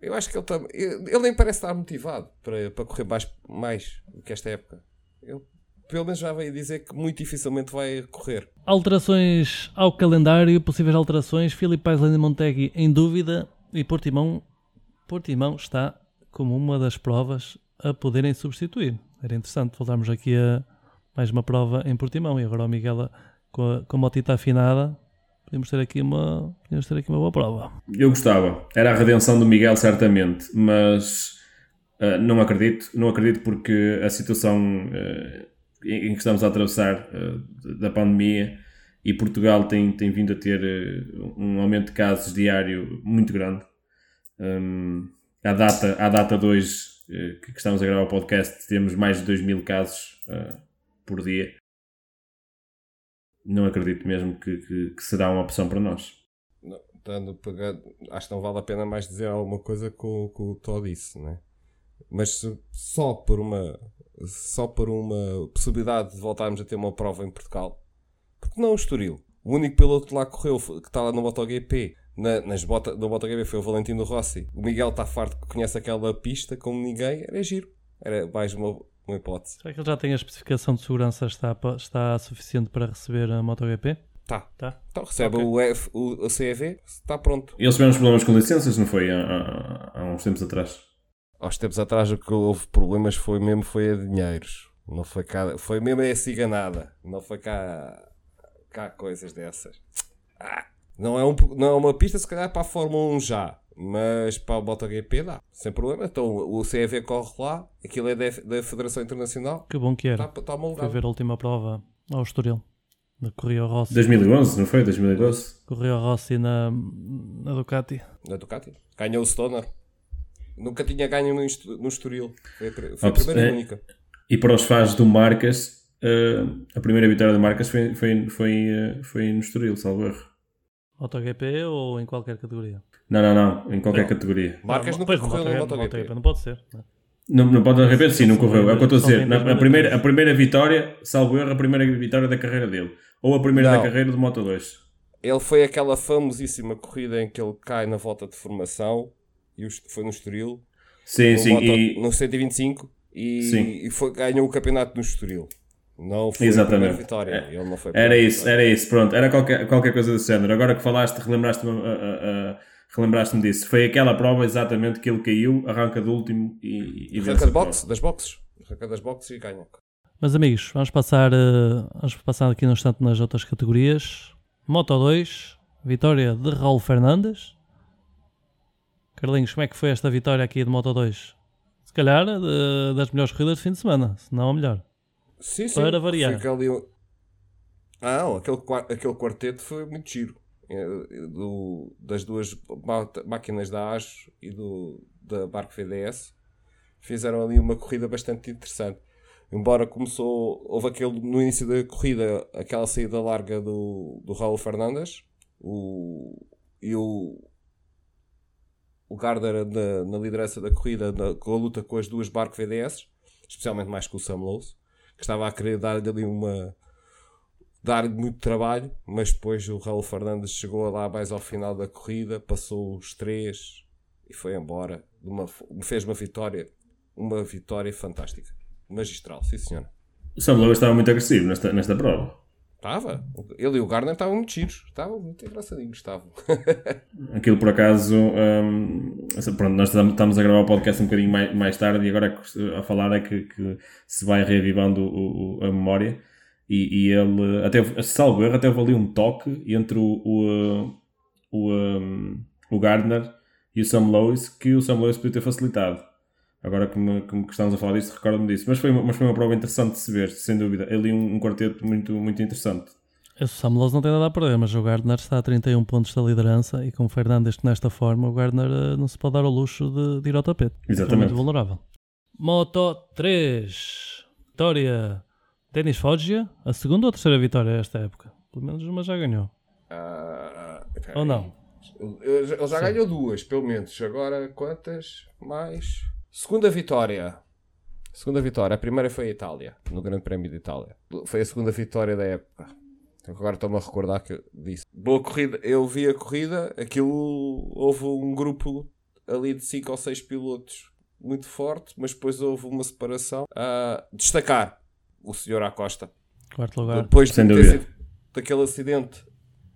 Eu acho que ele também. Ele nem parece estar motivado para, para correr mais, mais do que esta época. Ele, pelo menos já veio dizer que muito dificilmente vai correr. Alterações ao calendário, possíveis alterações. Filipe Island e Montegui em dúvida e Portimão, Portimão está como uma das provas a poderem substituir. Era interessante voltarmos aqui a mais uma prova em Portimão e agora o Miguel com a, com a motita afinada. Podemos ter aqui uma, podemos ter aqui uma boa prova. Eu gostava. Era a redenção do Miguel, certamente, mas ah, não acredito. Não acredito porque a situação ah, em, que estamos a atravessar ah, da pandemia e Portugal tem, tem vindo a ter um aumento de casos diário muito grande. Um, à, data, à data de hoje eh, que que estamos a gravar o podcast, temos mais de 2 mil casos por dia. Não acredito mesmo que, que- que será uma opção para nós. Não, dando, pegando, acho que não vale a pena mais dizer alguma coisa que o, que o disse, né? Mas se- só por uma só por uma possibilidade de voltarmos a ter uma prova em Portugal, porque não o Estoril? O único piloto que lá correu, que está lá no MotoGP, na, nas bota, no MotoGP foi o Valentino Rossi. O Miguel está farto que conhece aquela pista como ninguém, era giro. Era mais uma, uma hipótese. Será que ele já tem a especificação de segurança está, está suficiente para receber a MotoGP? Tá. Tá. Então recebe Ok. o, F, o, o CEV, está pronto. Eles tiveram uns problemas com licenças, não foi? Há, há- há uns tempos atrás. Aos tempos atrás o que houve problemas foi mesmo foi a dinheiros. Não foi cá, foi mesmo a ciganada. Não foi cá, cá coisas dessas. Ah, não, é um, não é uma pista se calhar para a Fórmula 1 já, mas para o MotoGP dá, sem problema. Então o CEV corre lá, aquilo é da, da Federação Internacional, Que bom que era. está, está Fui ver a última prova ao Estoril. Da Correio Rossi. 2011, não foi? 2012? Correio Rossi na, na Ducati. Na Ducati. Ganhou o Stoner. Nunca tinha ganho no, no Estoril. Foi foi a primeira e é- única. E para os fãs do Marcas, eh, a primeira vitória do Marcas foi, foi, foi, eh, foi no Estoril, salvo erro. MotoGP ou em qualquer categoria? Não, não, não, em qualquer Não. categoria. Marcas Não, nunca pois, correu no MotoGP, MotoGP. Não pode ser. Não, não pode de repente, sim, não correu. É o que eu estou a dizer. Na- a, primeira, a primeira vitória, salvo erro, a primeira vitória da carreira dele. Ou a primeira Não. da carreira do Moto 2. Ele foi aquela famosíssima corrida em que ele cai na volta de formação e foi no Estoril, Sim, no, sim. moto- E, no 125 e, Sim. e foi- ganhou o campeonato no Estoril. Não foi a Exatamente. primeira vitória. É. Ele não foi a Era isso, vitória. era isso, pronto, era qualquer, qualquer coisa desse género. Agora que falaste, relembraste-me uh, uh, uh, relembraste-me disso. Foi aquela prova exatamente que ele caiu, arranca do último e, e vence Arranca de boxe, das boxes. Arranca das boxes e ganha. Mas amigos, vamos passar, eh, vamos passar aqui no instante nas outras categorias. Moto 2, vitória de Raul Fernandes. Carlinhos, como é que foi esta vitória aqui de Moto 2? Se calhar eh, das melhores corridas de fim de semana, se não a melhor. Sim, sim. Para variar. Fica ali Ah, não, aquele, aquele quarteto foi muito giro. Eh, do- das duas máquinas da ASO e do, da Barco VDS fizeram ali uma corrida bastante interessante. Embora começou, houve aquele no início da corrida, aquela saída larga do, do Raul Fernandes o, e o, o Gardner na, na liderança da corrida, na, com a luta com as duas Barco VDS, especialmente mais com o Sam Lowe que estava a querer dar-lhe ali uma. Dar-lhe muito trabalho, mas depois o Raul Fernandes chegou lá mais ao final da corrida, passou os três e foi embora. Uma, fez uma vitória, uma vitória fantástica. Magistral, sim senhora. O Sam Lowe estava muito agressivo nesta, nesta prova. Estava. Ele e o Garner estavam muito giros. Estavam muito engraçadinhos. Estavam. Aquilo por acaso, hum, pronto, nós estamos a gravar o podcast um bocadinho mais, mais tarde e agora é a falar é que, que se vai reavivando o- o- a memória e, e ele, até, salvo erro, até houve ali um toque entre o, o, o, o Gardner e o Sam Lois que o Sam Lois podia ter facilitado. Agora que, me, que, estamos a falar disso, recordo-me disso. Mas foi, uma, mas foi uma prova interessante de se ver, sem dúvida. Ali um, um quarteto muito, muito interessante. O Samuels não tem nada a perder, mas o Gardner está a 31 pontos da liderança e com o Fernandes nesta forma, o Gardner uh, não se pode dar ao luxo de, de ir ao tapete. Exatamente. É muito vulnerável. Moto 3. Vitória. Denis Foggia. A segunda ou terceira vitória esta época? Pelo menos uma já ganhou. Uh, ou não? Ele já Sim. ganhou duas, pelo menos. Agora quantas mais? Segunda vitória. Segunda vitória. A primeira foi a Itália, no Grande Prémio de Itália. Foi a segunda vitória da época. Agora estou-me a recordar que disse. Boa corrida. Eu vi a corrida, aquilo houve um grupo ali de 5 ou 6 pilotos muito forte, mas depois houve uma separação. A destacar o senhor Acosta. Quarto lugar. Depois de ter sido daquele acidente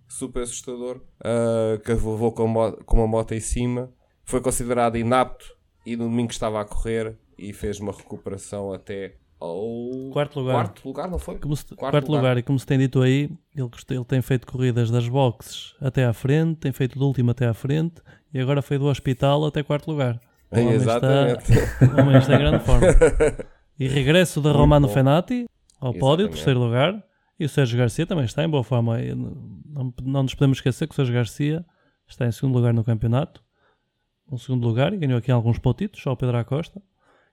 super assustador uh, que levou com, com uma moto em cima, foi considerado inapto e no domingo estava a correr e fez uma recuperação até ao quarto lugar. Quarto lugar, não foi? Se, quarto, quarto lugar. lugar. E como se tem dito aí, ele, ele tem feito corridas das boxes até à frente, tem feito do último até à frente e agora foi do hospital até quarto lugar. O Exatamente. Está, o homem está em grande forma. E regresso da Romano Fenati ao pódio, terceiro lugar. E o Sérgio Garcia também está em boa forma. Não, não nos podemos esquecer que o Sérgio Garcia está em segundo lugar no campeonato. Um segundo lugar e ganhou aqui alguns pontitos ao Pedro Acosta,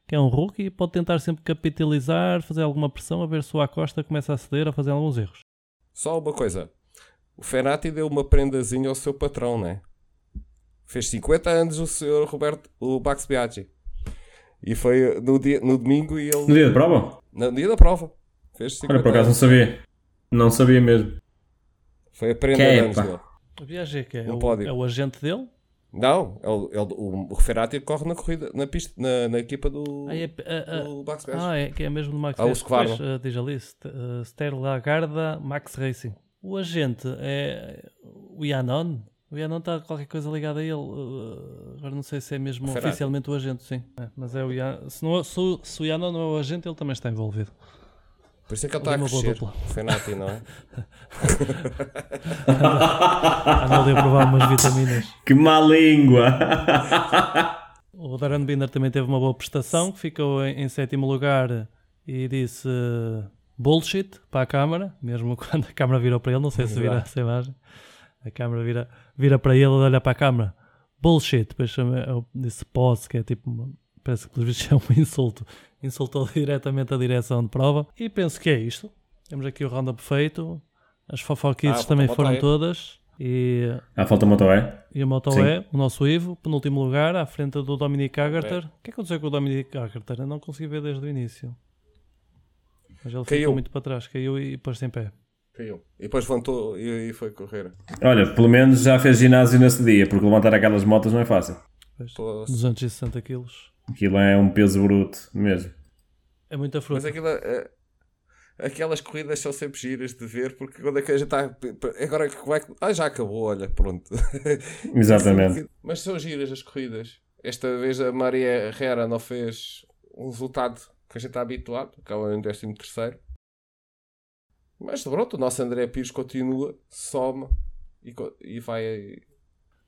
que é um rookie e pode tentar sempre capitalizar, fazer alguma pressão a ver se o Acosta começa a ceder a fazer alguns erros. Só uma coisa. O Fenati deu uma prendazinha ao seu patrão, né? Fez 50 anos o senhor Roberto, o Max Biaggi. E foi no, dia, no domingo e ele... No dia da prova? No dia da prova. Fez 50 Olha, por acaso não sabia. Não sabia mesmo. Foi a prenda de anos dele. A viagem é que é? é o, é o agente dele? Não, é o, é o, o Ferrati corre na corrida, na pista, na, na equipa do, ah, é, uh, do Max Ah, é, que é mesmo do Max ah, Verstappen. Pois, uh, diz ali, uh, Sterla Garda Max Racing. O agente é o Yanon? O Yanon está qualquer coisa ligada a ele. Uh, agora não sei se é mesmo oficialmente o agente, sim. É, mas é o Yanon. Se, não, se, se o Yanon não é o agente, ele também está envolvido. Por isso é que ele está a crescer. Fenati, não é? Anda ali a provar umas vitaminas. Que má língua! o Darren Binder também teve uma boa prestação, que ficou em, em sétimo lugar e disse uh, bullshit para a câmara, mesmo quando a câmara virou para ele, não sei se vira essa imagem. A câmara vira, vira para ele e olha para a câmara. Bullshit, depois disse pause, que é tipo uma, parece que pelos vistos é um insulto. Insultou diretamente a direção de prova. E penso que é isto. Temos aqui o roundup feito. As fofoquices ah, também foram todas. E, ah, falta o Moto E. O Moto E, o nosso Ivo, penúltimo lugar, à frente do Dominic Agarter. O que é que aconteceu com o Dominic Agarter? Eu não consegui ver desde o início. Mas ele Caiu. ficou muito para trás, caiu e pôs-se em pé. Caiu. E depois levantou e, e foi correr. Olha, pelo menos já fez ginásio nesse dia, porque levantar aquelas motas não é fácil. Pois, 260 quilos. Aquilo é um peso bruto mesmo. É muita fruta. Mas aquilo, é, aquelas corridas são sempre giras de ver, porque quando é que a gente está. Agora é que. Ah, já acabou, olha, pronto. Exatamente. Mas são giras as corridas. Esta vez a Maria Herrera não fez um resultado que a gente está habituado, acaba em 13 terceiro. Mas pronto, o nosso André Pires continua, soma e, e vai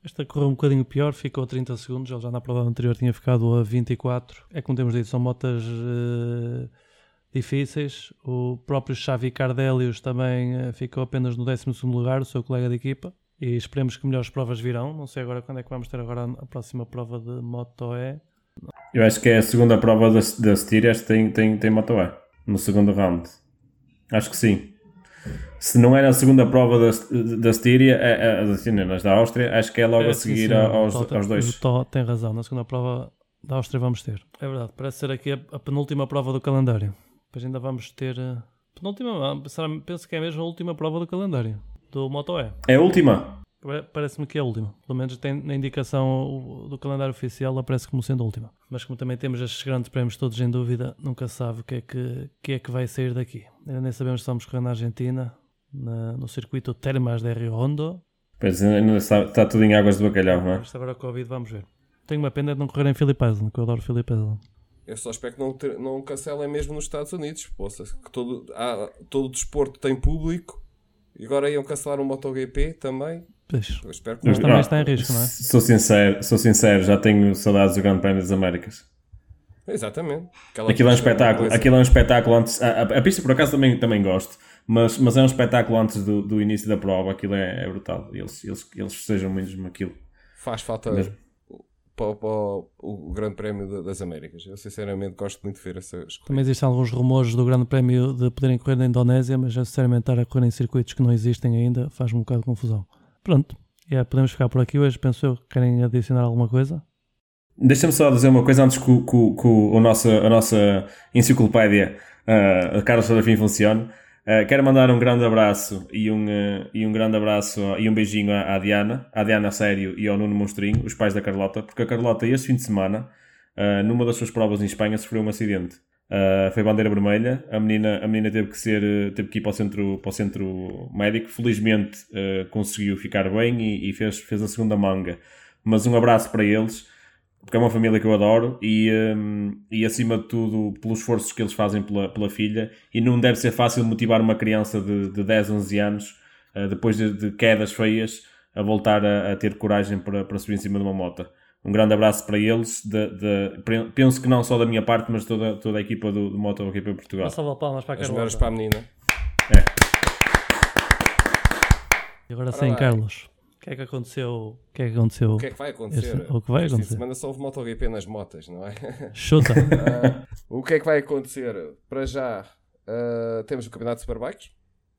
esta correu um bocadinho pior, ficou a 30 segundos, ele já na prova anterior tinha ficado a 24. É como temos dito, são motas uh, difíceis. O próprio Xavi Cardelius também uh, ficou apenas no 12 lugar, o seu colega de equipa. E esperemos que melhores provas virão. Não sei agora quando é que vamos ter agora a próxima prova de Moto E. Eu acho que é a segunda prova da, da Styria, tem, tem, tem Moto E, no segundo round. Acho que sim se não é na segunda prova da, da Styria, é, é, nas da Áustria, acho que é logo é, a seguir sim, sim, aos, aos dois. Tó, tem razão, na segunda prova da Áustria vamos ter. É verdade, parece ser aqui a, a penúltima prova do calendário. Depois ainda vamos ter. Uh, penúltima, penso que é mesmo a última prova do calendário do Moto E. É a última? Parece-me que é a última. Pelo menos tem na indicação do calendário oficial, aparece como sendo a última. Mas como também temos estes grandes prémios todos em dúvida, nunca sabe o que é que, que, é que vai sair daqui. Ainda nem sabemos se vamos correr na Argentina, na, no circuito Termas de Rio Hondo. Pois ainda está, está, tudo em águas de bacalhau, não é? Isto agora o Covid, vamos ver. Tenho uma pena de não correr em Filipe Island, que eu adoro Filipe Island. Eu só espero que não, ter, não cancelem mesmo nos Estados Unidos. Poxa, que todo, há, todo o desporto tem público e agora iam cancelar o MotoGP também. Pois. Eu espero que Mas também está em risco, não é? Sou sincero, sou sincero, já tenho saudades do Grande Prémio das Américas. Exatamente. Aquela Aquilo é um pista espetáculo. Aquilo é um espetáculo antes. A, a- a pista, por acaso, também, também gosto. Mas, mas é um espetáculo antes do, do início da prova. Aquilo é, é brutal. Eles, eles, eles festejam mesmo aquilo. Faz falta Mesmo. para, para o, o Grande Prémio da- das Américas. Eu sinceramente gosto muito de ver essas coisas. Também existem alguns rumores do Grande Prémio de poderem correr na Indonésia, mas eu, sinceramente estar a correr em circuitos que não existem ainda faz-me um bocado de confusão. Pronto, yeah, podemos ficar por aqui hoje. Penso eu. Querem adicionar alguma coisa? Deixa-me só dizer uma coisa antes que, o- que o- que o- o nosso- a nossa enciclopédia, uh, a Carlos Serafim, funcione. Uh, quero mandar um grande abraço e um, uh, e um grande abraço e um beijinho à, à Diana, à Diana Sério e ao Nuno Monstrinho, os pais da Carlota, porque a Carlota, este fim de semana, uh, numa das suas provas em Espanha, sofreu um acidente. Foi bandeira vermelha, a menina, a menina teve, que ser, teve que ir para o centro, para o centro médico. Felizmente conseguiu ficar bem e, e fez, fez a segunda manga. Mas um abraço para eles porque é uma família que eu adoro e, hum, e acima de tudo pelos esforços que eles fazem pela, pela filha e não deve ser fácil motivar uma criança de, de 10, 11 anos uh, depois de, de quedas feias a voltar a, a ter coragem para, para subir em cima de uma moto. Um grande abraço para eles, de, de- penso que não só da minha parte, mas toda, toda a equipa do, do MotoGP Portugal. Uma salva de palmas para a As melhores para a menina. E agora Ora sim, bem. Carlos. O que é que aconteceu? O que é que aconteceu? O que é que vai acontecer? Este- o que vai Este fim de acontecer? semana só houve MotoGP nas motas, não é? Chuta. O que é que vai acontecer? Para já, ah, temos o Campeonato de Superbikes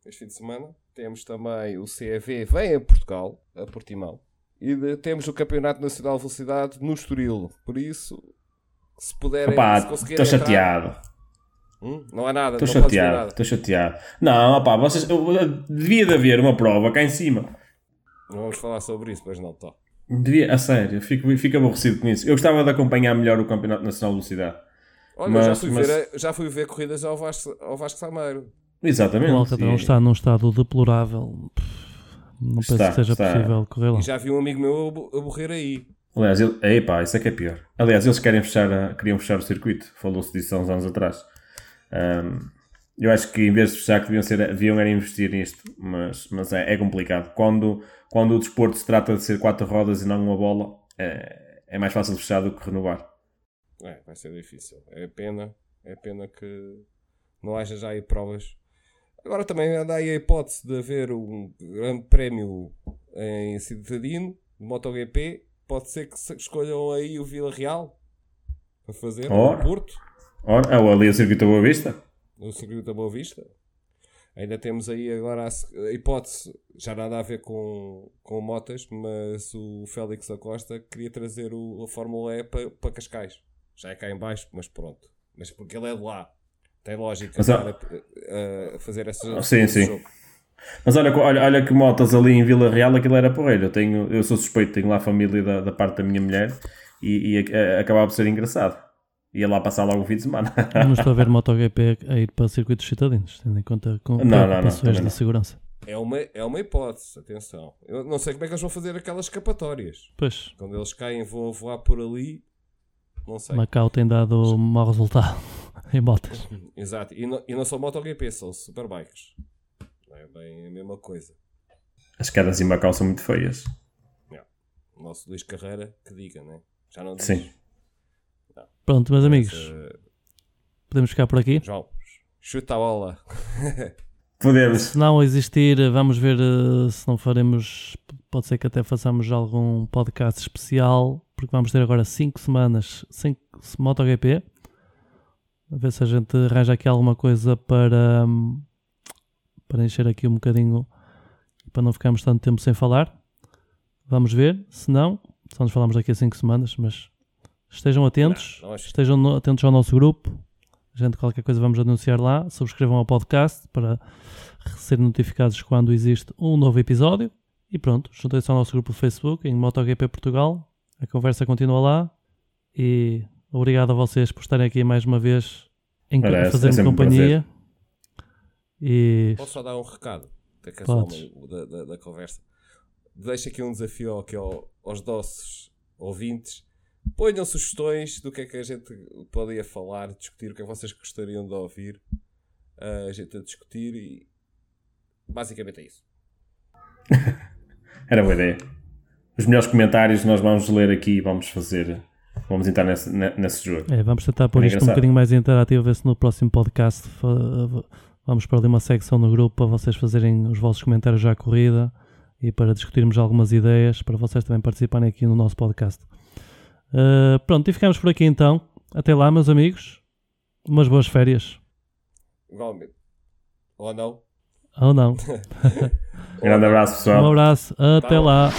este fim de semana. Temos também o CEV, vem a Portugal, a Portimão. E de- temos o Campeonato Nacional de Velocidade no Estoril. Por isso, se puderem, se conseguirem estou chateado. Hum? Não há nada, Estou chateado, estou chateado. Não, opá, vocês, eu- eu- devia de haver uma prova cá em cima. Não vamos falar sobre isso, pois não, tá. Devia, a sério, fico, fico aborrecido com isso. Eu gostava de acompanhar melhor o Campeonato Nacional de Velocidade. Olha, Mas- já, fui mas- ver, já fui ver corridas ao Vasco, ao Vasco Sameiro. Exatamente. O Alcatrão está num estado deplorável. Não penso Está, que seja está. possível correr lá. E já vi um amigo meu a morrer aí. Aliás, ele, epá, isso é que é pior. Aliás, eles querem fechar a- queriam fechar o circuito. Falou-se disso há uns anos atrás. Ahm, eu acho que em vez de fechar, que deviam, ser, deviam era investir nisto. Mas, mas é, é complicado. Quando, quando o desporto se trata de ser quatro rodas e não uma bola, é, é mais fácil fechar do que renovar. É, vai ser difícil. É pena, é pena que não haja já aí provas. Agora também anda aí a hipótese de haver um grande prémio em Cidadino, de MotoGP. Pode ser que escolham aí o Vila Real para fazer, Ora. o Porto, Ora, ou ali o circuito da Boa Vista. No circuito da Boa Vista. Ainda temos aí agora a, a hipótese, já nada a ver com, com motas, mas o Félix Acosta queria trazer o, a Fórmula E para, para Cascais. Já é cá em baixo, mas pronto. Mas porque ele é de lá. Tem lógica Mas, ó- estar a, a fazer essa Ah, sim, sim. jogo. Mas olha, olha, olha que motas ali em Vila Real, aquilo era porreiro. Eu, tenho, eu sou suspeito, tenho lá a família da, da parte da minha mulher e, e acabava por ser engraçado. Ia lá passar logo o fim de semana. Não estou a ver MotoGP a ir para circuitos citadinos, tendo em conta com preocupações de segurança. É uma, é uma hipótese, atenção. Eu não sei como é que eles vão fazer aquelas escapatórias. Pois, Quando eles caem, vão voar por ali. Não sei. Macau tem dado mau resultado em botas. Exato. E não, e não são MotoGP, são Superbikes. Não é bem a mesma coisa. As quedas em Macau são muito feias. O nosso Luís Carreira, que diga, né? Já não diz. Sim. Pronto, meus amigos, Eh, podemos ficar por aqui. João, chuta a bola. Podemos. Se não existir, vamos ver eh, se não faremos. Pode ser que até façamos algum podcast especial, porque vamos ter agora 5 semanas sem MotoGP. A ver se a gente arranja aqui alguma coisa para, hum, para encher aqui um bocadinho, para não ficarmos tanto tempo sem falar. Vamos ver. Se não, só nos falamos daqui a 5 semanas, mas estejam atentos. Não, Estejam atentos ao nosso grupo. A gente, qualquer coisa, vamos anunciar lá. Subscrevam ao podcast para serem notificados quando existe um novo episódio. E pronto, juntem-se ao nosso grupo do Facebook em MotoGP Portugal. A conversa continua lá. E obrigado a vocês por estarem aqui mais uma vez em Ora, é- é fazer-me sempre um companhia. E Posso só dar um recado? Que é uma- da, da, da conversa. Deixo aqui um desafio aqui ao- aos nossos ouvintes. Ponham sugestões do que é que a gente poderia falar, discutir, o que é que vocês gostariam de ouvir. ah, a gente a discutir e basicamente é isso. Era boa ideia. Os melhores comentários nós vamos ler aqui e vamos fazer vamos entrar nesse, nesse jogo. É, vamos tentar pôr É isto um bocadinho mais interativo, ver se no próximo podcast vamos para ali uma secção no grupo para vocês fazerem os vossos comentários já à corrida e para discutirmos algumas ideias para vocês também participarem aqui no nosso podcast. Uh, pronto, e ficamos por aqui então. Até lá, meus amigos. Umas boas férias. Igualmente. Ou não? Ou não. Grande abraço, pessoal. Um abraço. Até Tá lá.